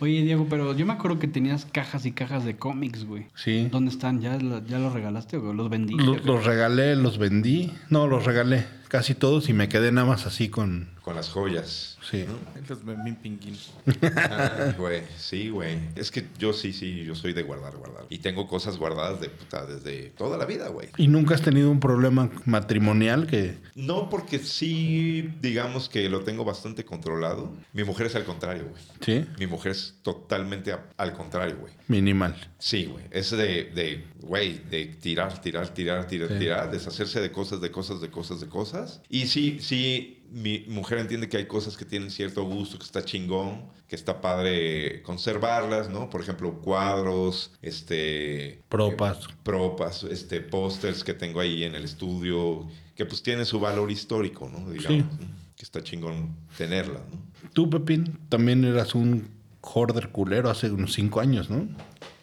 Oye, Diego, pero yo me acuerdo que tenías cajas y cajas de cómics, güey. Sí. ¿Dónde están? ¿Ya, lo- ya los regalaste o los vendí? Lo- Los regalé, los vendí. No, los regalé casi todos y me quedé nada más así con... Con las joyas. Sí. Los Memín Pinguín. Ah, güey, sí, güey. Es que yo sí, sí, yo soy de guardar, guardar. Y tengo cosas guardadas de puta desde toda la vida, güey. ¿Y nunca has tenido un problema matrimonial que... No, porque sí, digamos que lo tengo bastante controlado. Mi mujer es al contrario, güey. Sí? Mi mujer es totalmente a- al contrario, güey. Minimal. Sí, güey. Es de, de, güey, de tirar, tirar, tirar, tirar, Sí. tirar, deshacerse de cosas, de cosas, de cosas, de cosas. Y sí, sí, mi mujer entiende que hay cosas que tienen cierto gusto, que está chingón, que está padre conservarlas, ¿no? Por ejemplo, cuadros, este... Propas. eh, propas, este, pósters que tengo ahí en el estudio, que pues tienen su valor histórico, ¿no? Digamos, Sí. ¿no? que está chingón tenerlas, ¿no? Tú, Pepín, también eras un hoarder culero hace unos cinco años, ¿no?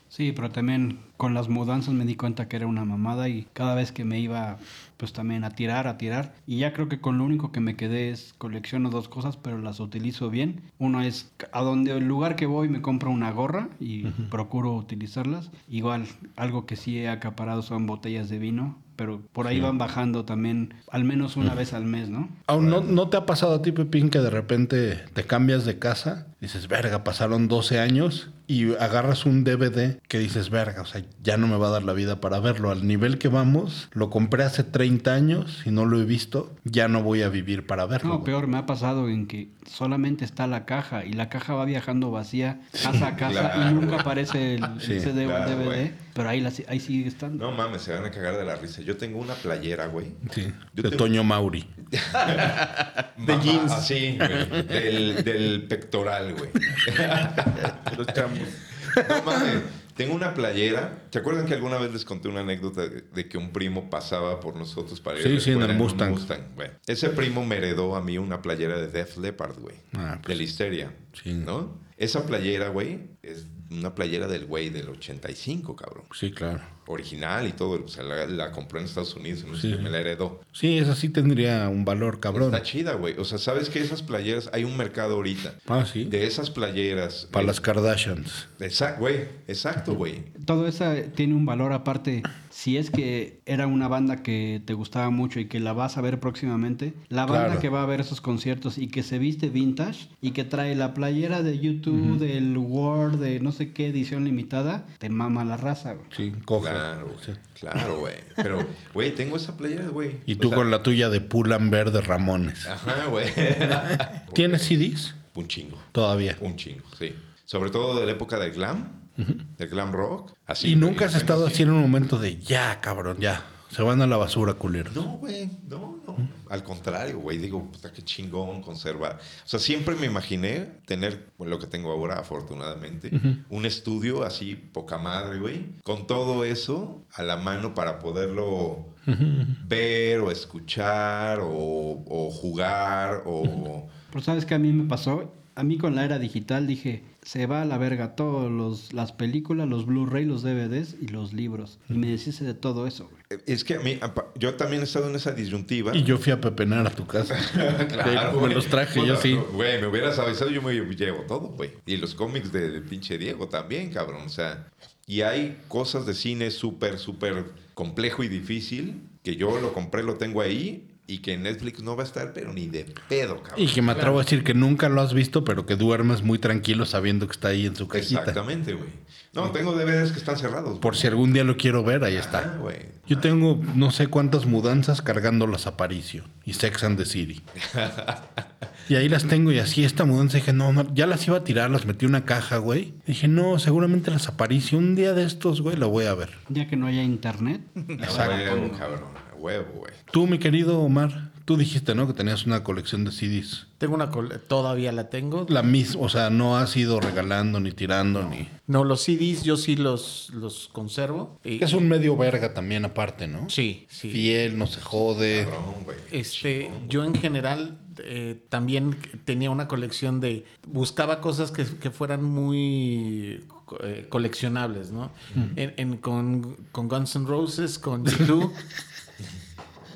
Sí, pero también con las mudanzas me di cuenta que era una mamada y cada vez que me iba pues también a tirar, a tirar. Y ya creo que con lo único que me quedé es colecciono dos cosas, pero las utilizo bien. Uno es a donde el lugar que voy me compro una gorra y procuro utilizarlas. Igual, algo que sí he acaparado son botellas de vino, pero por ahí van bajando también al menos una vez al mes, ¿no? ¿Aún no, no te ha pasado a ti, Pepín, que de repente te cambias de casa? Dices, verga, pasaron 12 años y agarras un DVD que dices, verga, o sea, ya no me va a dar la vida para verlo. Al nivel que vamos, lo compré hace 30 años y no lo he visto, ya no voy a vivir para verlo. No, güey. peor, me ha pasado en que solamente está la caja y la caja va viajando vacía casa a casa claro. y nunca aparece el, el Sí, CD o el claro, DVD, güey. pero ahí, la- ahí sigue estando. No mames, se van a cagar de la risa. Yo tengo una playera, güey. Sí, Yo de tengo- Toño Mauri. (laughs) De jeans. Así, güey. Del, del pectoral, güey. (laughs) Los chambos. No mames. Tengo una playera. ¿Se acuerdan que alguna vez les conté una anécdota de, de que un primo pasaba por nosotros para ir a Sí, la sí, en el Mustang. Bueno, ese primo me heredó a mí una playera de Def Leppard, güey. Ah, pues. de Listeria. Sí. ¿No? Esa playera, güey, es una playera del güey del 85, cabrón. Sí, claro. Original y todo. O sea, la, la compró en Estados Unidos. No sé Sí. si me la heredó. Sí, esa sí tendría un valor cabrón. Está chida, güey. O sea, ¿sabes que esas playeras? Hay un mercado ahorita. Ah, sí. De esas playeras. Para eh, las Kardashians. Exacto, güey. Exacto, güey. Todo eso tiene un valor aparte. Si es que era una banda que te gustaba mucho y que la vas a ver próximamente, la banda Claro. que va a ver esos conciertos y que se viste vintage y que trae la playera de YouTube, del Word, de no sé qué edición limitada, te mama la raza, güey. Sí, coge. Claro, Güey. Claro, güey. Pero, güey, tengo esa playera, güey. Y O tú sea, con la tuya de Pull&Bear de Ramones. Ajá, güey. (laughs) ¿Tienes CDs? Un chingo. Todavía. Un chingo, sí. Sobre todo de la época del glam, del glam rock. Así, y nunca has estado así en un momento de ya, cabrón, ya. Se van a la basura, culeros. No, güey, no, no. Al contrario, güey, digo, puta, qué chingón conservar. O sea, siempre me imaginé tener bueno, lo que tengo ahora, afortunadamente, un estudio así, poca madre, güey, con todo eso a la mano para poderlo ver o escuchar o, o jugar o... Pero sabes que a mí me pasó, a mí con la era digital dije, se va a la verga todos los las películas, los Blu-ray, los DVDs y los libros. Y me deshice de todo eso, güey. Es que a mí, yo también he estado en esa disyuntiva. Y yo fui a pepenar a tu casa. (laughs) Claro, me güey. los traje, Bueno, yo sí. no, Güey, me hubieras avisado, yo me llevo todo, güey. Y los cómics de, de pinche Diego también, cabrón. O sea, y hay cosas de cine súper, súper complejo y difícil que yo lo compré, lo tengo ahí y que en Netflix no va a estar, pero ni de pedo, cabrón. Y que me atrevo a decir que nunca lo has visto, pero que duermes muy tranquilo sabiendo que está ahí en su cajita. Exactamente, güey. No, tengo DVDs que están cerrados. Por güey. si algún día lo quiero ver, ahí Ah, está. güey. Yo tengo no sé cuántas mudanzas cargando las Aparicio y Sex and the City. (laughs) y ahí las tengo y así esta mudanza dije, no, no, ya las iba a tirar, las metí en una caja, güey. Dije, no, seguramente las Aparicio. Un día de estos, güey, la voy a ver. Ya que no haya internet, (laughs) A huevo, cabrón. Huevo, güey. Tú, mi querido Omar, tú dijiste, ¿no? Que tenías una colección de CDs. Tengo una col- todavía la tengo. La misma, o sea, no has ido regalando ni tirando ni... No, los CDs yo sí los, los conservo. Y- es un medio verga también aparte, ¿no? Sí, sí. Fiel, no se jode. Cabrón, güey. Este, yo en general eh, también tenía una colección de. Buscaba cosas que, que fueran muy eh, coleccionables, ¿no? En- en- con, con Guns N' Roses, con YouTube. (laughs)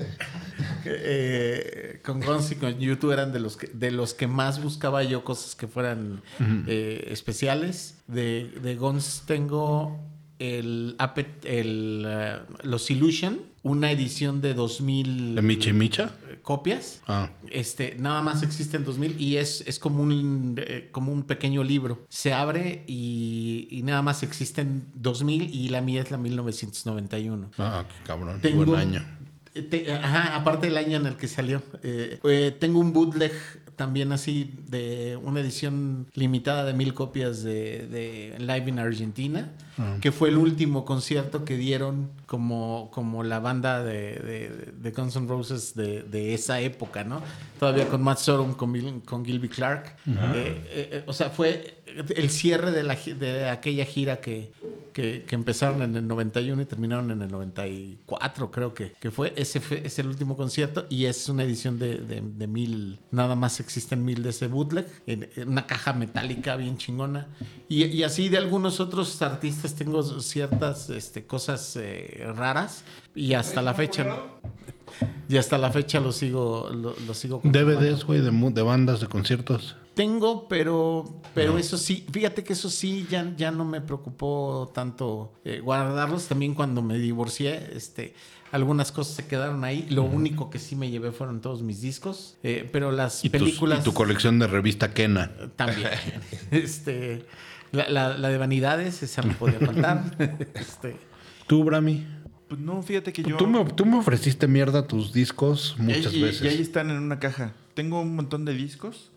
(laughs) Eh, con Guns y con YouTube eran de los que de los que más buscaba yo cosas que fueran eh, especiales. De, de Guns tengo el, eh, los Illusion, una edición de 2000 ¿De Micha y Micha? copias. Ah, Este, nada más existe en 2000 y es, es como, un, eh, como un pequeño libro. Se abre y, y nada más existe en 2000 y la mía es la 1991. ah, qué cabrón. Tengo, Buen año. Ajá, aparte del año en el que salió. Eh, tengo un bootleg también así de una edición limitada de mil copias de, de Live in Argentina, que fue el último concierto que dieron como, como la banda de, de, de Guns N' Roses de, de esa época, ¿no? Todavía con Matt Sorum, con, con Gilby Clark. Eh, eh, eh, o sea, fue el cierre de, la, de aquella gira que, que, que empezaron en el 91 y terminaron en el 94, creo que, que fue. Ese fue, es el último concierto y es una edición de, de, de mil, nada más existen mil de ese bootleg, en, en una caja metálica bien chingona. Y, y así de algunos otros artistas tengo ciertas este, cosas eh, raras y hasta la fecha... Y hasta la fecha lo sigo, lo, lo sigo DVDs, güey, de, de bandas, de conciertos. tengo, pero, pero eso sí, fíjate que eso sí ya, ya no me preocupó tanto eh, guardarlos. También cuando me divorcié, este, algunas cosas se quedaron ahí. Lo único que sí me llevé fueron todos mis discos, eh, pero las Y, tus- películas y tu colección de revista Kena. también. (laughs) este, La, la- la de vanidades, esa no podía faltar. (laughs) este, Tú, Brami. Pues no, fíjate que yo... Tú me, tú me ofreciste mierda tus discos muchas y, veces. Y ahí están en una caja. Tengo un montón de discos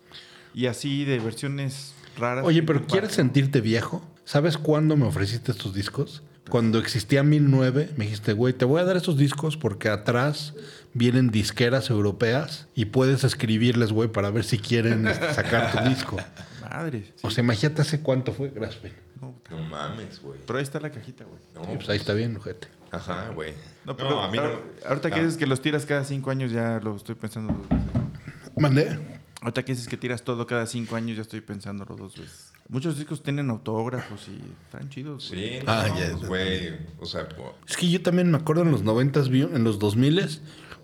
y así de versiones raras. Oye, pero. ¿quieres sentirte viejo? ¿Sabes cuándo me ofreciste estos discos? Cuando existía 1009, me dijiste, güey, te voy a dar estos discos porque atrás vienen disqueras europeas y puedes escribirles, güey, para ver si quieren sacar tu disco. (laughs) Madre. sí. O sea, imagínate hace cuánto fue. Gracias, güey. No mames, güey. Pero ahí está la cajita, güey. No, Sí, pues ahí está bien, ojete. Ajá, güey. No, No, pero a mí no. ahor- Ahorita que Ah. dices que los tiras cada cinco años, ya lo estoy pensando dos veces. Mandé. Ahorita que dices que tiras todo cada cinco años, ya estoy pensándolo dos veces. Muchos discos tienen autógrafos y están chidos. güey. Sí, Ah, ya, pues, ya. güey. O sea, Es que yo también me acuerdo en los 90 vi, en los 2000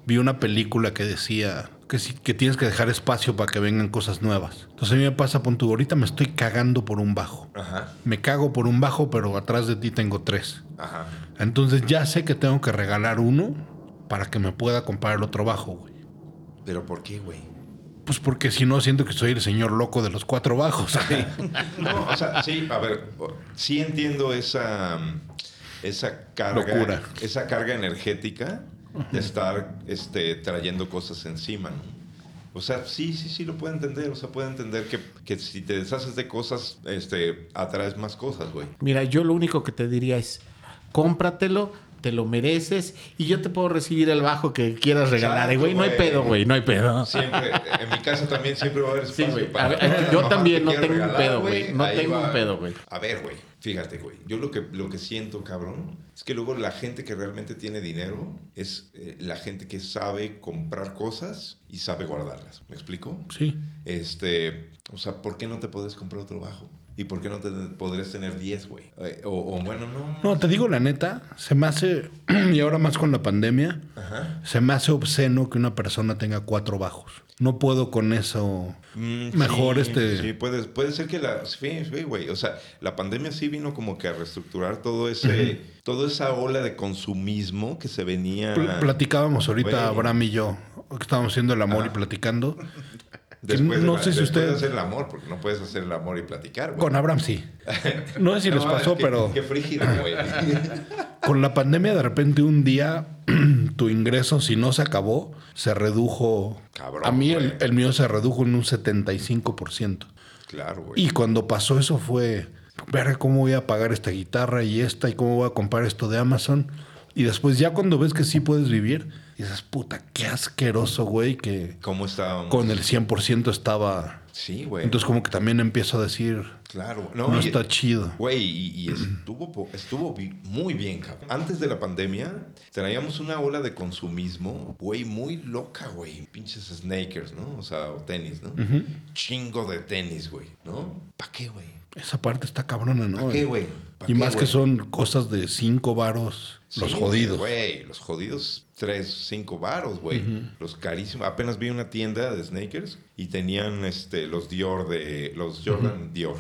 vi una película que decía que, sí- que tienes que dejar espacio para que vengan cosas nuevas. Entonces a mí me pasa, pon tu ahorita me estoy cagando por un bajo. ajá, Me cago por un bajo, pero atrás de ti tengo tres. ajá. Entonces ya sé que tengo que regalar uno para que me pueda comprar el otro bajo, güey. Pero ¿por qué, güey? Pues porque si no siento que soy el señor loco de los cuatro bajos. (laughs) No, o sea, sí, a ver, sí entiendo esa, esa carga, Locura. esa carga energética de estar este, trayendo cosas encima, ¿no? O sea, sí, sí, sí lo puedo entender. O sea, puedo entender que, que si te deshaces de cosas, este, atraes más cosas, güey. mira, yo lo único que te diría es, cómpratelo, te lo mereces y yo te puedo recibir el bajo que quieras regalar. Güey, no hay pedo, güey, no hay pedo. Siempre, en mi casa también siempre va a haber Sí, espacio güey. para ver, yo también no tengo un pedo, güey. No ahí tengo va. un pedo, güey. A ver, güey, fíjate, güey. Yo lo que, lo que siento, cabrón, es que luego la gente que realmente tiene dinero es eh, la gente que sabe comprar cosas y sabe guardarlas. ¿Me explico? sí. Este, o sea, ¿por qué no te puedes comprar otro bajo? ¿Y por qué no te podrías tener 10, güey? Eh, o, o bueno, no. No, te digo la neta, se me hace, (clears throat) y ahora más con la pandemia, Ajá. se me hace obsceno que una persona tenga cuatro bajos. No puedo con eso. Mm, Mejor sí, este- Sí, puede, puede ser que la... Sí, sí, güey. O sea, la pandemia sí vino como que a reestructurar todo ese... Toda esa ola de consumismo que se venía... Pl- Platicábamos ahorita, Güey. Abraham y yo, que estábamos haciendo el amor y platicando. (laughs) Después, no de, sé si después usted- de hacer el amor, porque no puedes hacer el amor y platicar, güey. Con Abraham sí. (laughs) No sé si les pasó, es que- pero Qué frígido, güey. (laughs) con la pandemia de repente un día (clears throat) tu ingreso, si no se acabó, se redujo. Cabrón, a mí el, el mío se redujo en un 75%. claro, güey. Y cuando pasó eso fue, ver cómo voy a pagar esta guitarra y esta y cómo voy a comprar esto de Amazon. Y después ya cuando ves que sí puedes vivir, dices, puta, qué asqueroso, güey, que ¿Cómo estábamos? con el 100% estaba... Sí, güey. Entonces como que también empiezo a decir, Claro. no, y- está chido. Güey, y, y estuvo, estuvo muy bien, cabrón. Antes de la pandemia, traíamos una ola de consumismo, güey, muy loca, güey. Pinches sneakers, ¿no? O sea, o tenis, ¿no? Chingo de tenis, güey, ¿no? ¿Para qué, güey? Esa parte está cabrona, ¿no? ¿Para qué, güey? ¿Pa' Y qué, más que son cosas de cinco varos, los jodidos. Güey, los jodidos, tres, cinco varos, güey. Los carísimos. Apenas vi una tienda de sneakers y tenían este, los Dior de. Los Jordan Dior.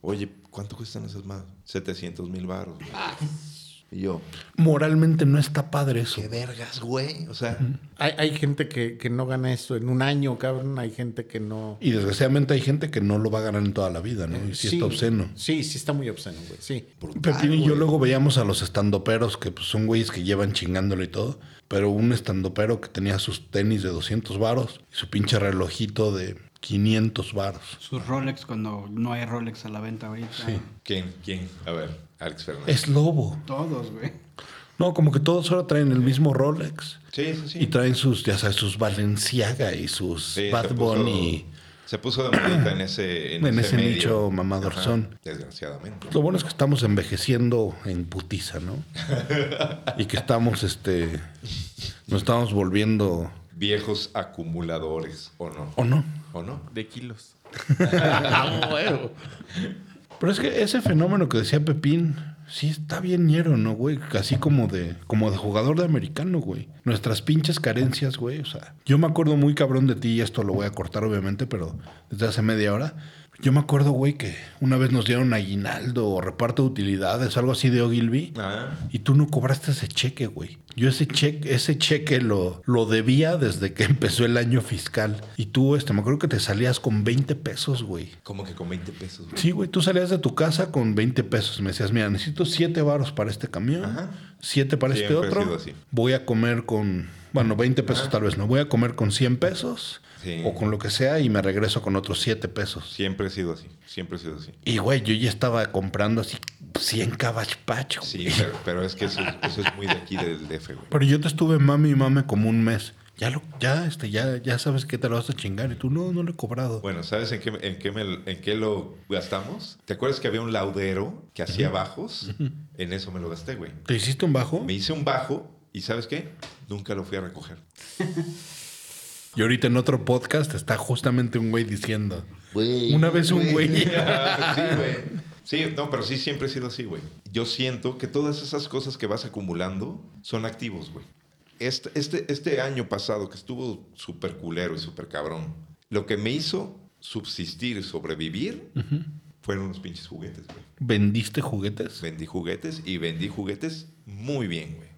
Oye, ¿cuánto cuestan esas más? 700 mil varos. (laughs) Y yo, Moralmente no está padre eso. qué vergas, güey. O sea, Hay, hay gente que, que no gana esto en un año, cabrón. Hay gente que no. Y desgraciadamente hay gente que no lo va a ganar en toda la vida, ¿no? Y sí, está obsceno. Sí, sí está muy obsceno, güey. Sí. Pepín y yo luego veíamos a los estandoperos que pues, son güeyes que llevan chingándolo y todo. Pero un estandopero que tenía sus tenis de 200 varos y su pinche relojito de 500 varos. Sus Rolex cuando no hay Rolex a la venta ahorita. ¿quién? ¿Quién? A ver, Alex Fernández. Es lobo. Todos, güey. No, como que todos ahora traen el mismo Rolex. Sí, sí, sí. Y traen sus, ya sabes, sus Balenciaga y sus Sí, Bad se puso- Bunny. Se puso de modita en ese, en En ese medio. nicho mamadorzón. Desgraciadamente. Lo bueno es que estamos envejeciendo en putiza, ¿no? (laughs) y que estamos, este, nos estamos volviendo, Viejos acumuladores, ¿o no? ¿o no? ¿O no? De kilos. (laughs) (laughs) Pero es que ese fenómeno que decía Pepín, sí está bien ñero, ¿no, güey? Así como de, como de jugador de americano, güey. Nuestras pinches carencias, güey. O sea, yo me acuerdo muy cabrón de ti, y esto lo voy a cortar obviamente, pero desde hace media hora. Yo me acuerdo, güey, que una vez nos dieron aguinaldo o reparto de utilidades, algo así de Ogilvy. Ah, Y tú no cobraste ese cheque, güey. Yo ese cheque, ese cheque lo, lo debía desde que (laughs) empezó el año fiscal. Y tú, este, me acuerdo que te salías con 20 pesos, güey. como que con 20 pesos. güey. Sí, güey, tú salías de tu casa con 20 pesos. Me decías, mira, necesito 7 varos para este camión, Ajá. 7 para Siempre este otro. Voy a comer con, bueno, 20 pesos tal vez, no. Voy a comer con 100 pesos Sí. o con lo que sea y me regreso con otros 7 pesos. Siempre ha sido así. Siempre ha sido así. Y, güey, yo ya estaba comprando así 100 caballos pacho. Sí, pero, pero es que eso, eso es muy de aquí del DF, güey. Pero yo te estuve mami y mame como un mes. Ya lo, ya, este, ya, ya sabes que te lo vas a chingar. Y tú, no, no lo he cobrado. Bueno, ¿sabes en qué, en, qué me- en qué lo gastamos? ¿Te acuerdas que había un laudero que hacía bajos? En eso me lo gasté, güey. ¿Te hiciste un bajo? Me hice un bajo y ¿sabes qué? Nunca lo fui a recoger. (laughs) Y ahorita en otro podcast está justamente un güey diciendo. Una vez un güey. Ah, (laughs) sí, güey. Sí, no, pero sí siempre he sido así, güey. Yo siento que todas esas cosas que vas acumulando son activos, güey. Este, este, este año pasado que estuvo súper culero y súper cabrón, lo que me hizo subsistir y sobrevivir fueron unos pinches juguetes, güey. ¿Vendiste juguetes? Vendí juguetes y vendí juguetes muy bien, güey.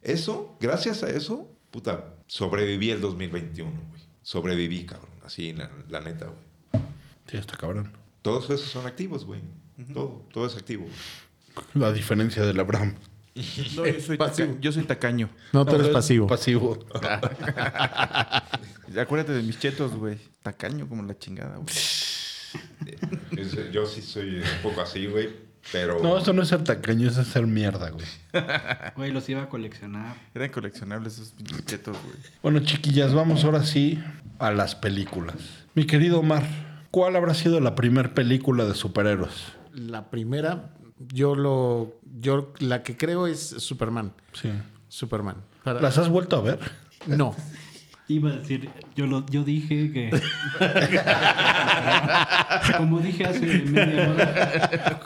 Eso, gracias a eso, puta, sobreviví el 2021, güey. Sobreviví, cabrón. Así, la, la neta, güey. Sí, está cabrón. Todos esos son activos, güey. Todo, todo es activo. La diferencia del Abraham. (laughs) No, yo, soy taca- yo soy tacaño. No, tú eres es pasivo. Pasivo. (laughs) Acuérdate de mis chetos, güey. Tacaño como la chingada, güey. Yo sí soy un poco así, güey. Pero. No, eso no es ser tacaño, eso es ser mierda, güey. (laughs) Güey, los iba a coleccionar. Eran coleccionables esos pinches chetos, güey. Bueno, chiquillas, vamos ahora sí a las películas. Mi querido Omar, ¿cuál habrá sido la primer película de superhéroes? La primera, yo lo. Yo la que creo es Superman. Sí. Superman. Para- ¿Las has vuelto a ver? No. (laughs) Iba a decir, yo, lo, yo dije que... (laughs) Como dije hace media hora.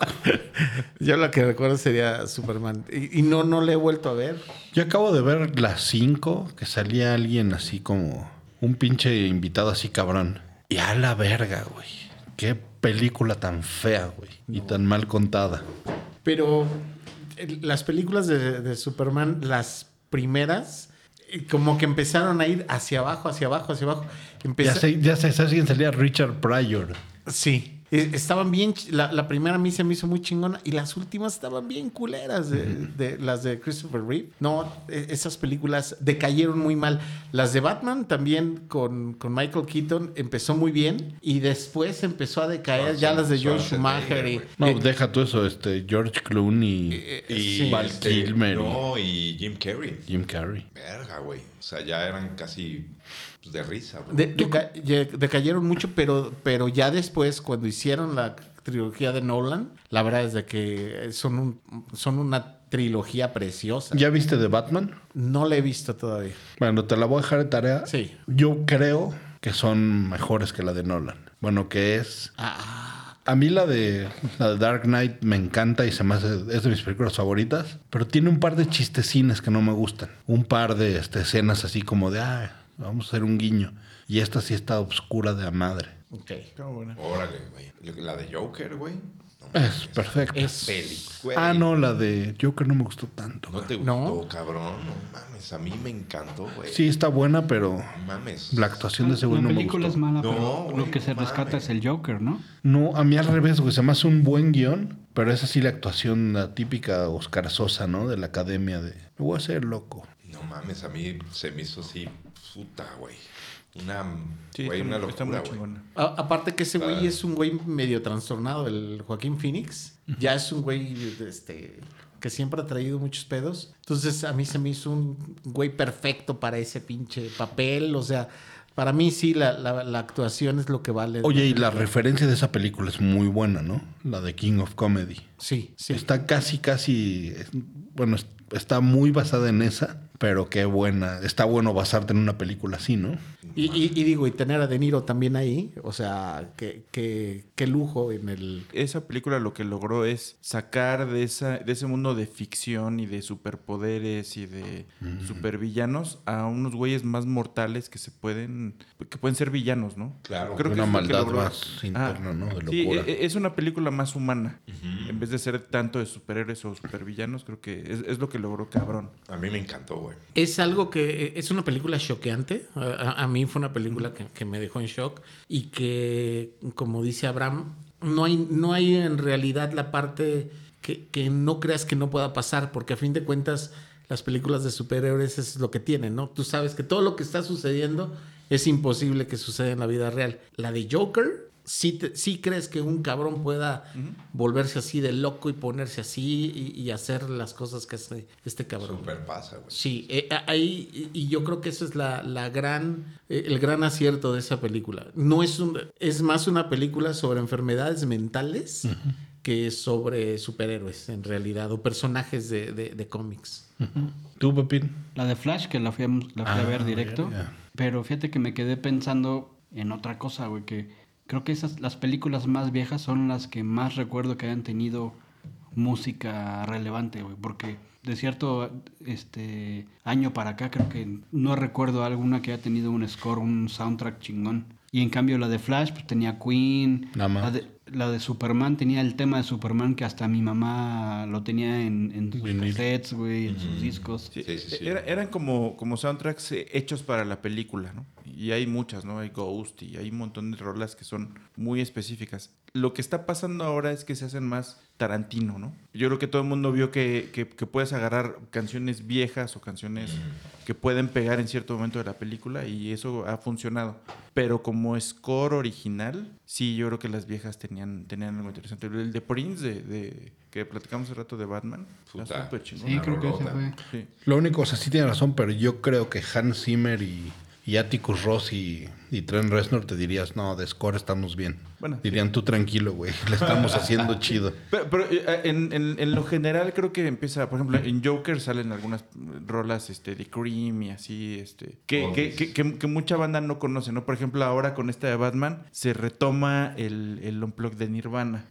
Yo la que recuerdo sería Superman. Y, y no, no la he vuelto a ver. Yo acabo de ver las 5, que salía alguien así como un pinche invitado así cabrón. Y a la verga, güey. Qué película tan fea, güey. Y tan mal contada. Pero eh, las películas de, de Superman, las primeras, como que empezaron a ir hacia abajo, hacia abajo, hacia abajo. Ya Empeza- sé, ya sé, ¿sabes quién salía? Richard Pryor. Sí. Eh, Estaban bien, la, la primera a mí se me hizo muy chingona y las últimas estaban bien culeras, de, de- las de Christopher Reeve. No, e- esas películas decayeron muy mal. Las de Batman también con, con Michael Keaton empezó muy bien y después empezó a decaer ya las de George Schumacher y... No, eh, deja tú eso, este, George Clooney, eh, Y sí. Val este, Kilmer. No, y Jim Carrey. Jim Carrey. Verga, güey. O sea, ya eran casi pues, de risa, güey. De- deca- ye- decayeron mucho, pero, pero ya después, cuando hicieron la trilogía de Nolan, la verdad es de que son, un, son una trilogía preciosa. ¿Ya viste de Batman? No la he visto todavía. Bueno, te la voy a dejar de tarea. Sí. Yo creo que son mejores que la de Nolan. Bueno, que es... Ah, A mí la de, la de Dark Knight me encanta y se me hace, es de mis películas favoritas, pero tiene un par de chistecines que no me gustan. Un par de este, escenas así como de, ah, vamos a hacer un guiño. Y esta sí está oscura de a madre. ok. Está buena. Órale, güey. La de Joker, güey. No, Es perfecta. Es- peli, güey. Ah, no, la de Joker no me gustó tanto. ¿No te No. gustó, cabrón? No mames, a mí me encantó, güey. Sí, está buena, pero No mames. la actuación de ese güey La no me película gustó. es mala, No, pero güey, lo que se rescata es el Joker, ¿no? No, a mí al revés, güey. Se me hace un buen guion, pero es así la actuación la típica Oscar Sosa, ¿no? De la academia de, me voy a hacer loco. No mames, a mí se me hizo así, puta, güey. Una, Sí, güey, está, una está locura, muy güey. chingona. A- aparte que ese Ah. güey es un güey medio trastornado, el Joaquín Phoenix. Ya es un güey este, que siempre ha traído muchos pedos. Entonces a mí se me hizo un güey perfecto para ese pinche papel. O sea, para mí sí la, la- la actuación es lo que vale. Oye, y la referencia de esa película es muy buena, ¿no? La de King of Comedy. Sí, sí. Está casi, casi, bueno, es- está muy basada en esa, Pero qué buena. Está bueno basarte en una película así, ¿no? Y, y- y digo, y tener a De Niro también ahí, o sea, qué, qué, qué lujo en el... Esa película lo que logró es sacar de, esa, de ese mundo de ficción y de superpoderes y de supervillanos a unos güeyes más mortales que se pueden, que pueden ser villanos, ¿no? Claro. Una es lo que maldad logró. más interna, ¿no? De sí, locura. e- es una película más humana. En vez de ser tanto de superhéroes o supervillanos, creo que es, es lo que logró cabrón. A mí me encantó, güey. Es algo que es una película choqueante. A, a- a mí fue una película que, que me dejó en shock y que, como dice Abraham, no hay, no hay en realidad la parte que, que no creas que no pueda pasar, porque a fin de cuentas las películas de superhéroes es lo que tienen, ¿no? Tú sabes que todo lo que está sucediendo es imposible que suceda en la vida real. La de Joker, sí, te- sí crees que un cabrón pueda volverse así de loco y ponerse así y, y hacer las cosas que hace este cabrón. Super pasa, güey. Sí, eh, ahí, y yo creo que eso es la, la gran, eh, el gran acierto de esa película. No es un, es más una película sobre enfermedades mentales que sobre superhéroes, en realidad, o personajes de, de- de cómics. ¿Tú, Pepín? La de Flash, que la fui a, la fui a Ah, ver directo. Pero fíjate que me quedé pensando en otra cosa, güey, que creo que esas, las películas más viejas son las que más recuerdo que hayan tenido música relevante, güey, porque de cierto este año para acá creo que no recuerdo alguna que haya tenido un score, un soundtrack chingón. Y en cambio la de Flash pues tenía Queen, Nada más. la de, la de Superman tenía el tema de Superman que hasta mi mamá lo tenía en, en sus Vinil. cassettes, güey, en sus discos. Sí, Sí, sí, sí. era- eran como, como soundtracks eh, hechos para la película, ¿no? Y hay muchas, ¿no? Hay Ghost y hay un montón de rolas que son muy específicas. Lo que está pasando ahora es que se hacen más Tarantino, ¿no? Yo creo que todo el mundo vio que, que- que puedes agarrar canciones viejas o canciones que pueden pegar en cierto momento de la película y eso ha funcionado. Pero como score original, sí, yo creo que las viejas tenían, tenían algo interesante. El de Prince, de, de- que platicamos hace rato de Batman, está súper chingón. Sí, Una creo que ese fue. Sí. Lo único, o sea, sí tiene razón, pero yo creo que Hans Zimmer y, y Atticus Ross y, y Trent Reznor te dirías, no, de score estamos bien. Bueno, Dirían, tú tranquilo, güey, (laughs) le estamos haciendo (laughs) chido. Pero, pero, eh, en, en- en lo general creo que empieza, por ejemplo, en Joker salen algunas rolas este, de Cream y así, este, que, que, que, que- que mucha banda no conoce, ¿no? Por ejemplo, ahora con esta de Batman se retoma el, el Unplug de Nirvana.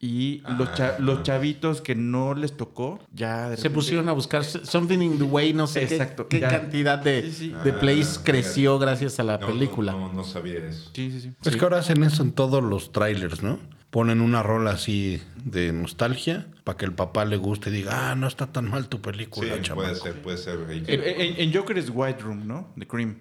Y los, cha- los chavitos que no les tocó, ya... de Se repente- pusieron a buscar Something in the Way, no sé qué- Exacto, qué, cantidad de, Sí, sí. de plays Ah, creció gracias a la No, película. No, no, no sabía eso. Sí, sí, sí. Es que ahora hacen eso en todos los trailers, ¿no? Ponen una rola así de nostalgia para que el papá le guste y diga, ah, no está tan mal tu Sí, película, puede chamaco". ser, puede ser. En, en- en Joker es White Room, ¿no? De Cream.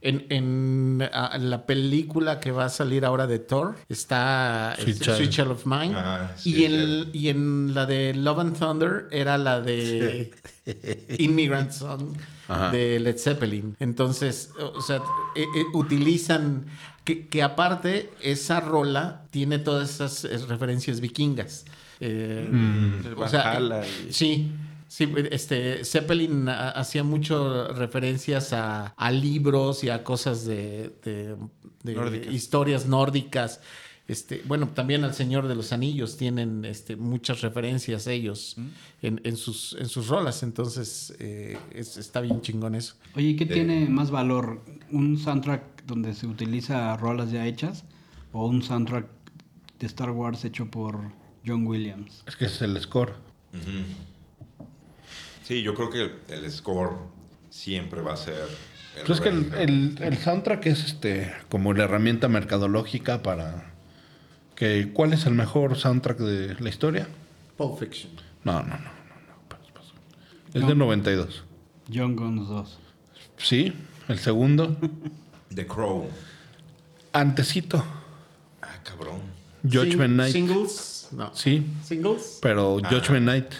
En, en, la película que va a salir ahora de Thor está Sweet este, Child. Sweet Child of Mine. Ah, sí, y, en, y en la de Love and Thunder era la de (laughs) Immigrant Song Ajá. de Led Zeppelin. Entonces, o sea, eh, eh, utilizan que, que aparte esa rola tiene todas esas eh, referencias vikingas. Eh, El o sea, Sí, sí, este Zeppelin ah, hacía mucho referencias a, a libros y a cosas de, de- de Nórdicas. historias nórdicas. Este, bueno, también al Señor de los Anillos tienen este, muchas referencias ellos en, en sus, en sus rolas. Entonces, eh, es- está bien chingón eso. Oye, ¿y qué Eh. tiene más valor? ¿Un soundtrack donde se utiliza rolas ya hechas? ¿O un soundtrack de Star Wars hecho por John Williams? Es que es el score. Sí, yo creo que el, el score siempre va a ser. el Pues es que el, el- el soundtrack es este como la herramienta mercadológica para que ¿cuál es el mejor soundtrack de la historia? Pulp Fiction. No, no, no, no, no. pas- pas. Es de 92. John Guns 2. Sí, el segundo. (laughs) The Crow. Antecito. Ah, cabrón. Judgment Sing- Night. Singles. No. Sí, Singles. pero Judgment Night.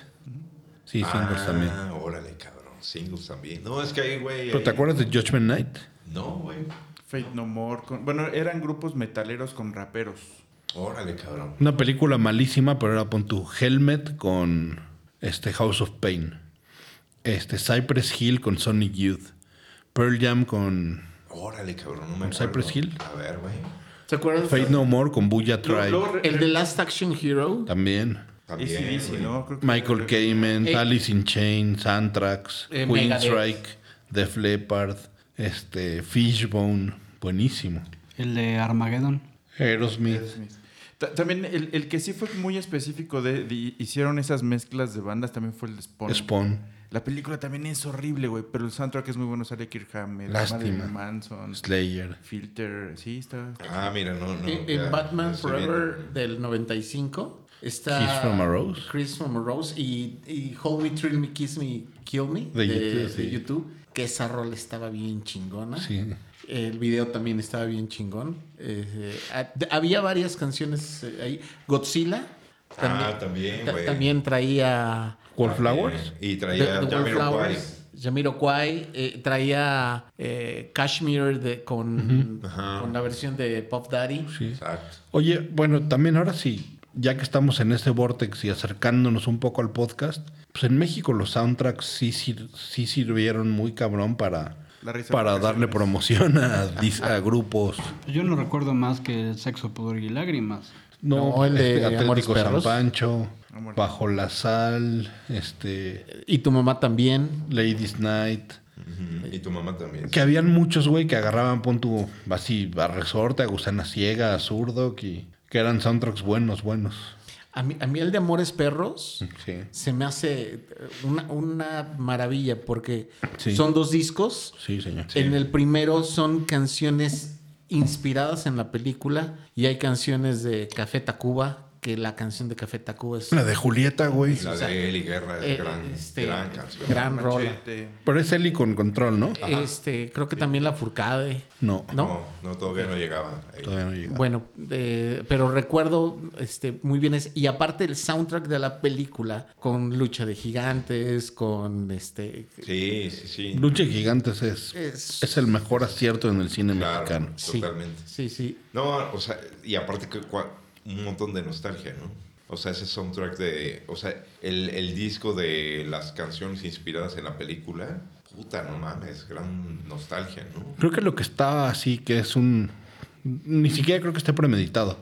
Sí, singles también. Ah, órale, cabrón. Singles también. No, es que ahí, güey. ¿Pero te acuerdas de Judgment Night? No, güey. Fate No More. con- bueno, eran grupos metaleros con raperos. Órale, cabrón. Una película malísima, pero era pon tu Helmet con este House of Pain. Este Cypress Hill con Sonic Youth. Pearl Jam con Órale, cabrón. No me ¿Con acuerdo. Cypress Hill? A ver, güey. ¿Se acuerdan? Fate No More con Buya Tribe. El de Last Action Hero. También. También, AC/DC, güey. ¿no? Creo que- Michael Kamen, Eh, Alice in Chains, Anthrax, Eh, Queen Megadeth. Strike, Def Leppard, este, Fishbone, buenísimo. El de Armageddon. Aerosmith. Ta- También el, el que sí fue muy específico de, de- hicieron esas mezclas de bandas también fue el de Spawn. Spawn, La película también es horrible, güey, pero el soundtrack es muy bueno. Sale Kirk Hammett, Lástima. Manson, Slayer. Filter, sí, está. Ah, mira, no, no. En, ya, en Batman Forever del 95 está Kiss from a Rose. Chris from a Rose y, y Hold Me, Thrill Me, Kiss Me, Kill Me De de, YouTube, de sí. YouTube, que esa rola estaba bien chingona. Sí. El video también estaba bien chingón. Eh, eh, había varias canciones eh, ahí. Godzilla. Ah, también, ta- güey. también traía Wallflowers. Y The- traía Jamiroquai. Eh, traía eh, Kashmir de, con, con la versión de Pop Daddy. Sí. Exacto. Oye, bueno, también ahora sí, ya que estamos en este vortex y acercándonos un poco al podcast, pues en México los soundtracks sí, sir- sí sirvieron muy cabrón para, para darle promoción a, grupos. Yo no recuerdo más que Sexo, Pudor y Lágrimas. No, No, el de este, Atlético San. Pancho. Bajo la Sal, este, Y tu mamá también. Ladies Night. Y tu mamá también. Que habían muchos, güey, que agarraban, pon tu, así, a Resorte, a Gusana Ciega, a Zurdo, y que eran soundtracks buenos, buenos. A mí, a mí el de Amores Perros Sí. se me hace una, una maravilla porque Sí. son dos discos. Sí, señor. En el primero son canciones inspiradas en la película y hay canciones de Café Tacuba, que la canción de Café Tacuba es... La de Julieta, güey. La o sea, de Eli Guerra es eh, gran, este, gran canción. gran rola. Machete. Pero es Eli con control, ¿no? Este, creo que también la Furcade. No, ¿no? No, no, todavía no llegaba. ahí. todavía no llega. Bueno, eh, pero recuerdo este, muy bien es, y aparte el soundtrack de la película con lucha de gigantes, con este Sí, sí, sí. Lucha de Gigantes es, Es- es el mejor acierto en el cine Claro, mexicano. totalmente. sí, sí. No, o sea, y aparte que un montón de nostalgia, ¿no? O sea, ese soundtrack de, o sea, el, el disco de las canciones inspiradas en la película, puta, no mames, gran nostalgia, ¿no? Creo que lo que está así, que es un... Ni siquiera creo que esté premeditado,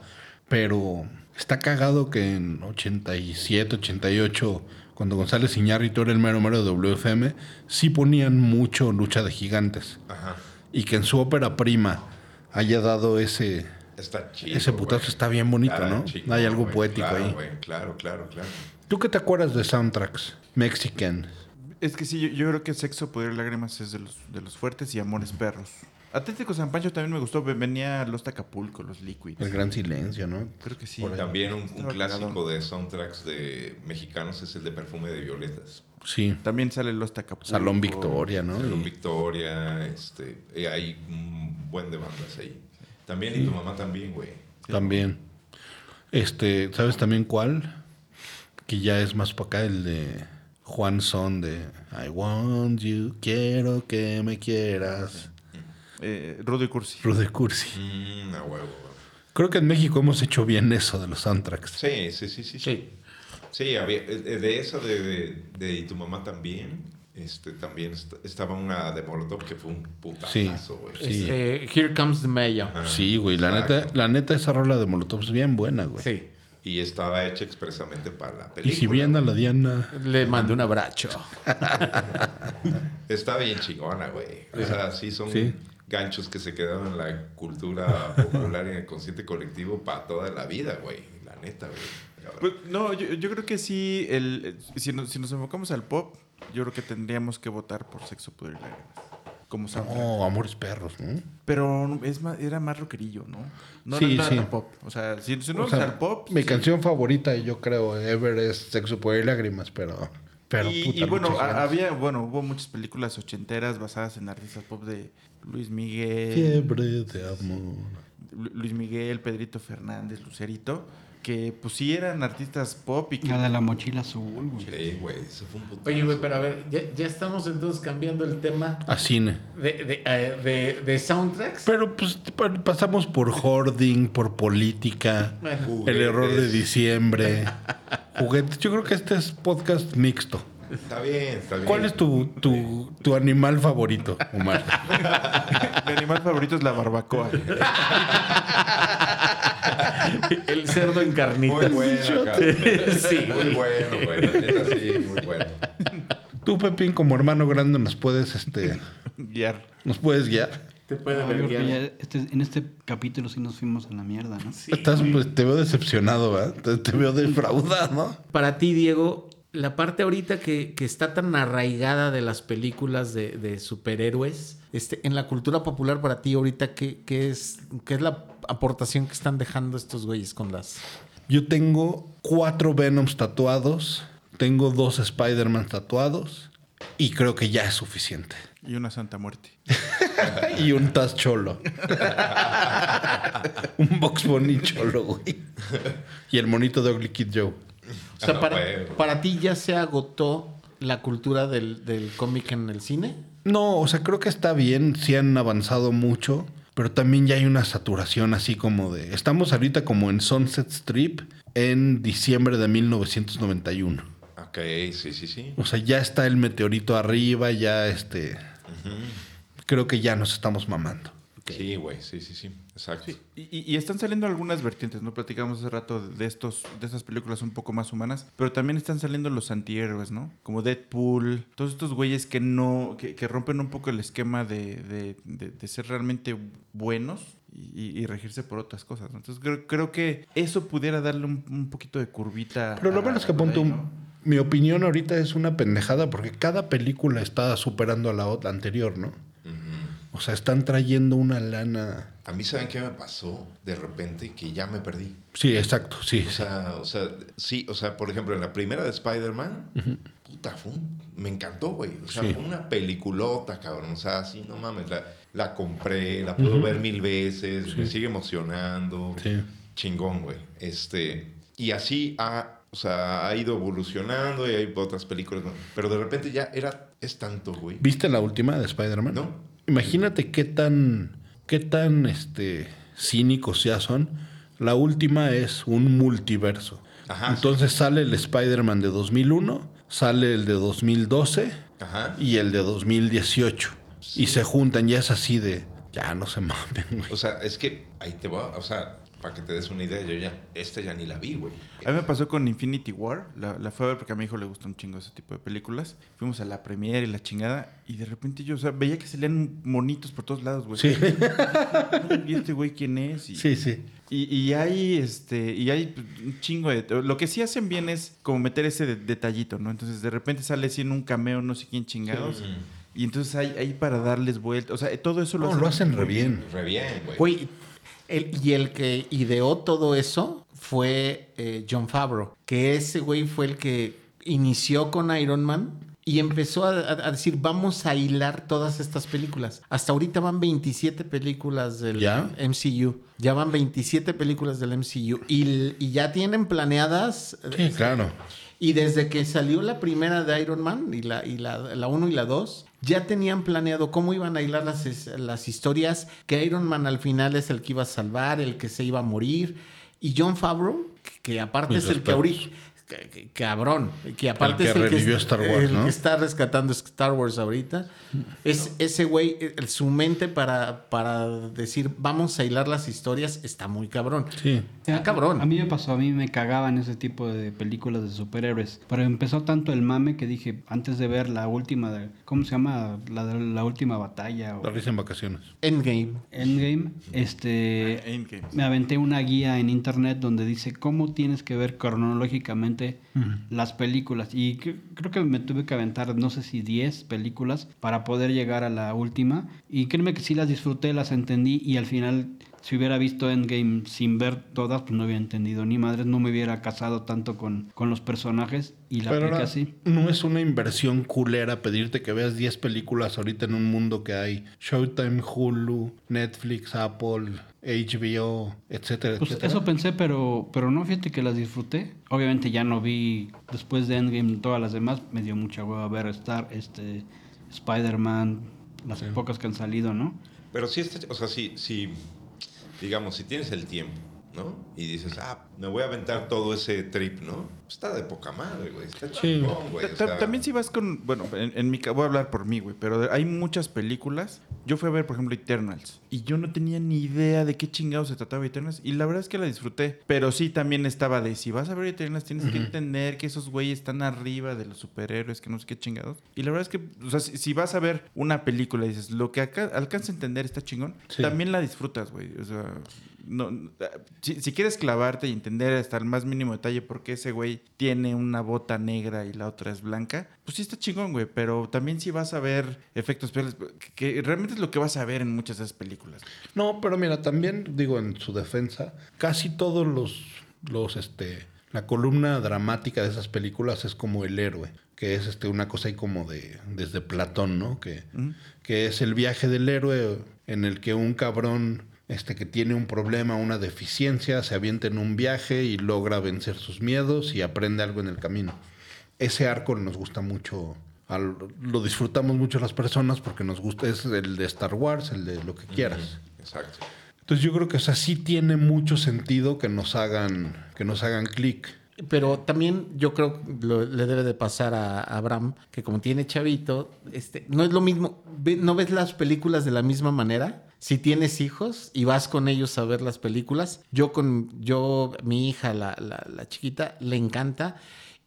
pero está cagado que en 87, 88, cuando González Iñárritu era el mero mero de WFM, sí ponían mucho Lucha de Gigantes. Ajá. Y que en su ópera prima haya dado ese... Está chido. Ese putazo güey. está bien bonito, Está ¿no? Hay algo güey. poético Claro, ahí. güey, Claro, claro, claro. ¿Tú qué te acuerdas de soundtracks mexican? Es que sí, yo, yo creo que Sexo, Poder y Lágrimas es de los, de los fuertes y Amores Perros. Atlético San Pancho también me gustó. Venía Los Tacapulco, Los Liquids. El gran silencio, ¿no? Creo que sí. Por. También un, un clásico de soundtracks de mexicanos es el de Perfume de Violetas. Sí. También sale Los Tacapulco. Salón Victoria, ¿no? Salón Victoria, este, eh, hay un buen de bandas ahí. También y tu mamá también, güey. También. Este, ¿sabes también cuál? Que ya es más para acá, el de Juan Son de I want you, quiero que me quieras. Eh, Rudo y Cursi. Rudy Cursi. Mm, a huevo. güey. Creo que en México hemos hecho bien eso de los soundtracks. Sí, sí, sí, sí. Sí, Sí, había, eh, de eso de, de, de y tu mamá también, este, también est- estaba una de Molotov que fue un putazo, güey. Sí. Este, Here Comes the Mayo. Sí, güey, la neta, la neta esa rola de Molotov es bien buena, güey. Sí. Y estaba hecha expresamente para la Y película. si bien a la Diana, Le mandé un abrazo. (laughs) Está bien chingona, güey. O sea, sí son Sí. ganchos que se quedaron en la cultura popular y en el consciente colectivo para toda la vida, güey. La neta, güey. Pues, no, yo, yo creo que sí. El, el- si, nos, si nos enfocamos al pop, yo creo que tendríamos que votar por Sexo, Poder y Lágrimas. Como soundtrack. oh, Amores Perros, ¿no? Pero es más, era más rockerillo, ¿no? No Sí, era sí. tan pop. O sea, si, si no O sea, pop. Mi sí. canción favorita, yo creo, ever es Sexo, Poder y Lágrimas, pero... pero y, puta, y bueno, había, bueno, hubo muchas películas ochenteras basadas en artistas pop de Luis Miguel, Fiebre de amor. Lu- Luis Miguel, Pedrito Fernández, Lucerito, que pues sí eran artistas pop y que La de la mochila azul, güey. Sí, güey. Eso fue un putazo. Oye, güey, pero a ver, ya, ya estamos entonces cambiando el tema A cine. de, de, eh, de- de soundtracks. Pero pues pa- pasamos por hoarding, por política, Bueno, el error de diciembre, juguetes. Yo creo que este es podcast mixto. Está bien, está bien. ¿Cuál es tu, tu, tu animal favorito, Omar? (laughs) mi animal favorito es la barbacoa. (laughs) (laughs) El cerdo en Muy carnitas. bueno, acá. Sí. (laughs) Muy bueno, güey. La neta, sí, muy bueno. Tú, Pepín, como hermano grande, nos puedes, este, Guiar. nos puedes guiar. Te puede yo creo que este- en este capítulo sí nos fuimos a la mierda, ¿no? Estás, pues, te veo decepcionado, ¿verdad? Te, te veo defraudado. Para ti, Diego, la parte ahorita que, que está tan arraigada de las películas de, de superhéroes, este, en la cultura popular para ti ahorita, ¿qué, qué es, ¿qué es la aportación que están dejando estos güeyes con las... Yo tengo cuatro Venoms tatuados, tengo dos Spider-Man tatuados y creo que ya es suficiente. Y una santa muerte. (laughs) y un Taz cholo. (laughs) un Box Bunny cholo, güey. y el monito de Ugly Kid Joe. O sea, Ah, para, para ti ya se agotó la cultura del, del cómic en el cine. No, o sea, creo que está bien, sí han avanzado mucho, pero también ya hay una saturación así como de... Estamos ahorita como en Sunset Strip en diciembre de 1991. Ok, sí, sí, sí. O sea, ya está el meteorito arriba, ya este... Creo que ya nos estamos mamando. Sí, güey, sí, sí, sí. Exacto. Y, y- y están saliendo algunas vertientes, ¿no? Platicamos hace rato de estos, de estas películas un poco más humanas, pero también están saliendo los antihéroes, ¿no? Como Deadpool, todos estos güeyes que no, que, que rompen un poco el esquema de, de- de- de ser realmente buenos y, y regirse por otras cosas. ¿no? Entonces creo, creo que eso pudiera darle un, un poquito de curvita. Pero lo a- malo es que un- ¿no? Mi opinión ahorita es una pendejada porque cada película está superando a la otra anterior, ¿no? O sea, están trayendo una lana... A mí, ¿saben qué me pasó de repente? Que ya me perdí. Sí, exacto, sí. O sea, o sea, sí, o sea, por ejemplo, en la primera de Spider-Man, puta, fue un- me encantó, güey. O sea, Sí. fue una peliculota, cabrón. O sea, sí, no mames, la, la compré, la puedo ver mil veces, me sigue emocionando. Sí. Chingón, güey. Este, y así ha, o sea, ha ido evolucionando y hay otras películas, pero de repente ya era, es tanto, güey. ¿Viste la última de Spider-Man? No. Imagínate qué tan, qué tan este, cínicos ya son. La última es un multiverso. Ajá, Entonces sale el Spider-Man de 2001, sale el de 2012 Ajá. y el de 2018. Y se juntan, ya es así de, ya no se mamen, güey. O sea, es que ahí te va, o sea, para que te des una idea, yo ya, esta ya ni la vi, güey. A mí me pasó con Infinity War, la, la fue a ver porque a mi hijo le gusta un chingo ese tipo de películas. Fuimos a la premiere y la chingada, y de repente yo, o sea, veía que salían monitos por todos lados, güey. Sí, (laughs) ¿Y este güey quién es? Y, sí, sí. y, y hay, este, y hay un chingo de... Lo que sí hacen bien es como meter ese de- detallito, ¿no? Entonces, de repente sale así en un cameo, no sé quién chingados, y entonces hay, hay para darles vuelta. O sea, todo eso lo No, lo hacen re bien. Re bien, güey. Güey, el- y el que ideó todo eso fue eh, John Favreau, que ese güey fue el que inició con Iron Man y empezó a, decir, vamos a hilar todas estas películas. Hasta ahorita van 27 películas del ¿Ya? MCU. Ya van 27 películas del MCU. Y, y ya tienen planeadas... Sí, claro. Y desde que salió la primera de Iron Man, y la 1 y la, la uno y la 2, ya tenían planeado cómo iban a hilar las, las historias, que Iron Man al final es el que iba a salvar, el que se iba a morir. Y John Favreau, que, aparte Mis es el respetos. que- Cabrón, que aparte que es el que, revivió es- Star Wars, el ¿no? que está rescatando Star Wars ahorita. Es ese güey, eh, su mente para, para decir vamos a hilar las historias está muy cabrón. Sí. Está cabrón. A mí me pasó, a mí me cagaban ese tipo de películas de superhéroes. Pero empezó tanto el mame que dije, antes de ver la última, de, ¿cómo se llama? La, de la última batalla o La risa en vacaciones. Endgame. Endgame, este, Endgame. me aventé una guía en internet donde dice cómo tienes que ver cronológicamente las películas. Y cre- creo que me tuve que aventar, no sé si 10 películas para poder llegar a la última. Y créeme que sí las disfruté, las entendí y al final... Si hubiera visto Endgame sin ver todas, pues no hubiera entendido ni madres, no me hubiera casado tanto con, con los personajes y la Pero ahora, así. no es una inversión culera pedirte que veas 10 películas ahorita en un mundo que hay Showtime, Hulu, Netflix, Apple, HBO, etcétera, Pues etcétera. eso pensé, pero, pero no, fíjate que las disfruté. Obviamente ya no vi después de Endgame todas las demás. Me dio mucha hueva ver Star, este, Spider-Man, las pocas que han salido, ¿no? Pero sí está, o sea, sí, sí, digamos, si tienes el tiempo, ¿no? Y dices, ah, me voy a aventar todo ese trip, ¿no? Está de poca madre, güey. Está Sí. chingón, güey. o Ta- sea, También si vas con, bueno, en, en mi voy a hablar por mí, güey, pero hay muchas películas. Yo fui a ver, por ejemplo, Eternals y yo no tenía ni idea de qué chingados se trataba Eternals y la verdad es que la disfruté, pero sí también estaba de si vas a ver Eternals tienes que entender que esos güeyes están arriba de los superhéroes, que no sé qué chingados. Y la verdad es que, o sea, si, si vas a ver una película y dices, lo que acá alcanza a entender está chingón, Sí. también la disfrutas, güey. O sea, no, si, si quieres clavarte y entender hasta el más mínimo detalle por qué ese güey tiene una bota negra y la otra es blanca, pues sí está chingón, güey. Pero también si vas a ver efectos especiales, que, que realmente es lo que vas a ver en muchas de esas películas. No, pero mira, también digo en su defensa, casi todos los, los, este, la columna dramática de esas películas es como el héroe, que es este, una cosa ahí como de, desde Platón, ¿no? Que, que es el viaje del héroe en el que un cabrón este, que tiene un problema, una deficiencia, se avienta en un viaje y logra vencer sus miedos y aprende algo en el camino. Ese arco nos gusta mucho, al- lo disfrutamos mucho las personas porque nos gusta, es el de Star Wars, el de lo que quieras. Exacto. Entonces yo creo que o sea, sí tiene mucho sentido que nos hagan, que nos hagan clic. Pero también yo creo que lo- le debe de pasar a, a Abraham, que como tiene chavito, este, no es lo mismo, ve- no ves las películas de la misma manera. Si tienes hijos y vas con ellos a ver las películas, yo con yo, mi hija, la, la- la chiquita, le encanta.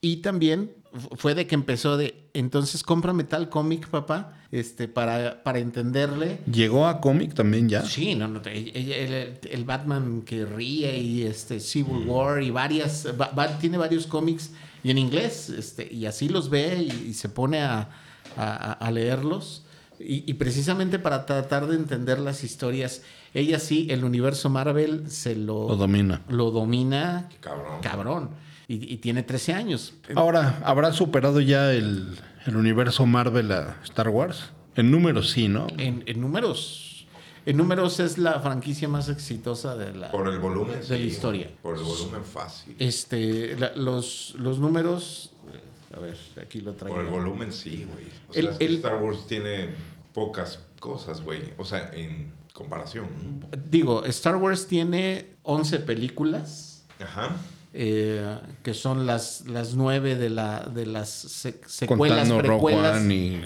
Y también fu- fue de que empezó de, entonces cómprame tal cómic, papá, este, para, para entenderle. Llegó a cómic también ya. Sí, no, no, el, el- el Batman que ríe y este Civil War y varias, va- va- tiene varios cómics y en inglés, este, y así los ve y, y se pone a, a- a leerlos. Y, y precisamente para tratar de entender las historias, ella sí, el universo Marvel se lo, Lo domina. lo domina Cabrón. cabrón. Y, y tiene 13 años. Ahora, ¿habrá superado ya el, el universo Marvel a Star Wars? En números sí, ¿no? En, en números, en números es la franquicia más exitosa de la, Por el volumen. de la historia. Por el volumen fácil. Este, la- los, los números. A ver, aquí lo traigo. Por el volumen sí, güey. O El- sea, es que el- Star Wars tiene pocas cosas, güey. O sea, en comparación. Digo, Star Wars tiene 11 películas, Ajá. eh, que son las, las nueve de, la, de las se- secuelas, Contando Rogue precuelas. One y,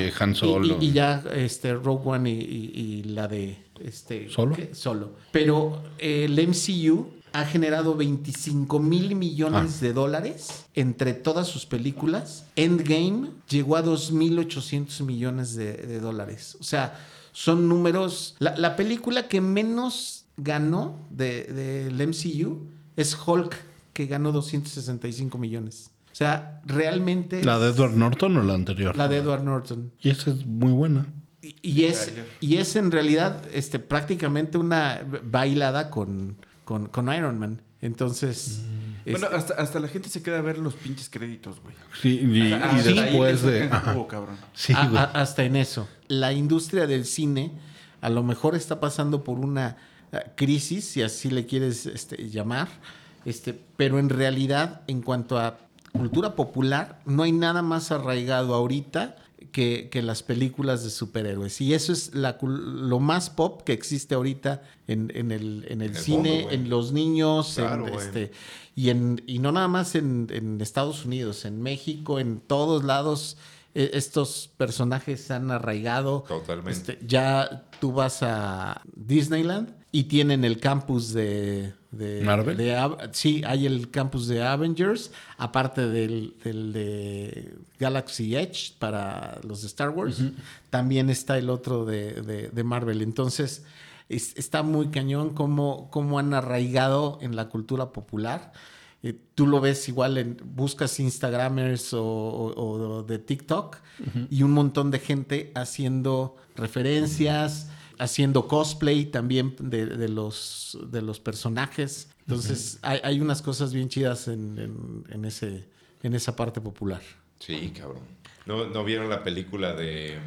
y Han Solo. Y, y ya este, Rogue One y, y- y la de este, ¿Solo? Solo. Pero eh, el MCU ha generado 25 mil millones Ah. de dólares entre todas sus películas. Endgame llegó a 2.800 millones de, de dólares. O sea, son números... La, la película que menos ganó del de, del MCU es Hulk, que ganó 265 millones. O sea, realmente... ¿La de Edward Norton o la anterior? La de Edward Norton. Y esa es muy buena. Y- Y es, y es en realidad este, prácticamente una bailada con, con, con Iron Man. Entonces, Mm. Bueno, hasta, hasta la gente se queda a ver los pinches créditos, güey. Sí, y, Ah, y sí, después de... que ajá. estuvo, cabrón. Sí, a- güey. a- hasta en eso. La industria del cine a lo mejor está pasando por una eh, crisis, si así le quieres este, llamar, este, pero en realidad, en cuanto a cultura popular, no hay nada más arraigado ahorita que, que las películas de superhéroes. Y eso es la, lo más pop que existe ahorita en, en el, en el cine, mundo, en los niños, Claro, en, güey. este, y, en, y no nada más en, en Estados Unidos, en México, en todos lados. eh, Estos personajes han arraigado. Totalmente. Este, ya tú vas a Disneyland y tienen el campus de... de ¿Marvel? de sí, hay el campus de Avengers, aparte del, del de Galaxy Edge para los de Star Wars. También está el otro de, de- Marvel. Entonces, es- está muy cañón cómo, cómo han arraigado en la cultura popular. Eh, tú lo ves igual en buscas Instagramers o, o- o de TikTok y un montón de gente haciendo referencias, haciendo cosplay también de, de los, de los personajes. Entonces hay, hay unas cosas bien chidas en, en- en ese, en esa parte popular. Sí, cabrón. ¿No, ¿No vieron la película de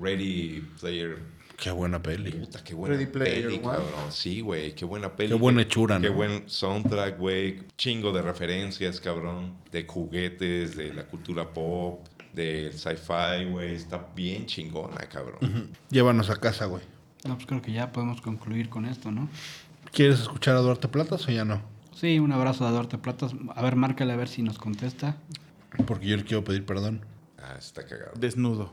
Ready Player? Qué buena peli. Puta, qué buena Ready Player peli, cabrón. Sí, güey, qué buena peli. Qué buena hechura, Qué ¿no? buen soundtrack, güey. Chingo de referencias, cabrón. De juguetes, de la cultura pop, del sci-fi, güey. Está bien chingona, cabrón. Llévanos a casa, güey. No, pues creo que ya podemos concluir con esto, ¿no? ¿Quieres escuchar a Duarte Platas o ya no? Sí, un abrazo a Duarte Platas. A ver, márcale a ver si nos contesta. Porque yo le quiero pedir perdón. Ah, está cagado. Desnudo.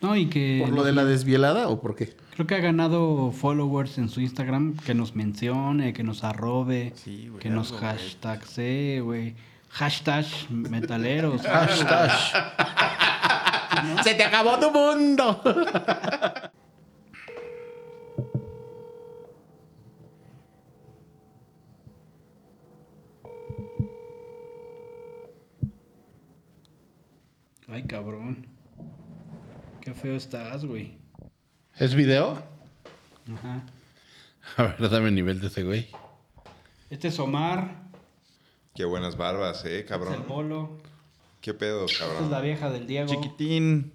No, y que... ¿Por lo de la desvielada o por qué? Creo que ha ganado followers en su Instagram, que nos mencione, que nos arrobe, Sí, güey, que nos hashtagse, güey. Hashtag metaleros. (laughs) Hashtag. ¡Se te acabó tu mundo! (laughs) Ay, cabrón. Qué feo estás, güey. ¿Es video? Ajá. A ver, dame el nivel de ese güey. Este es Omar, Qué buenas barbas, eh, este es el cabrón. Bolo, Qué pedo, esta es cabrón. la vieja del Diego. Chiquitín.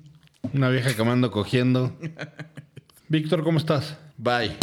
Una vieja que me ando cogiendo. (laughs) Víctor, ¿cómo estás? Bye.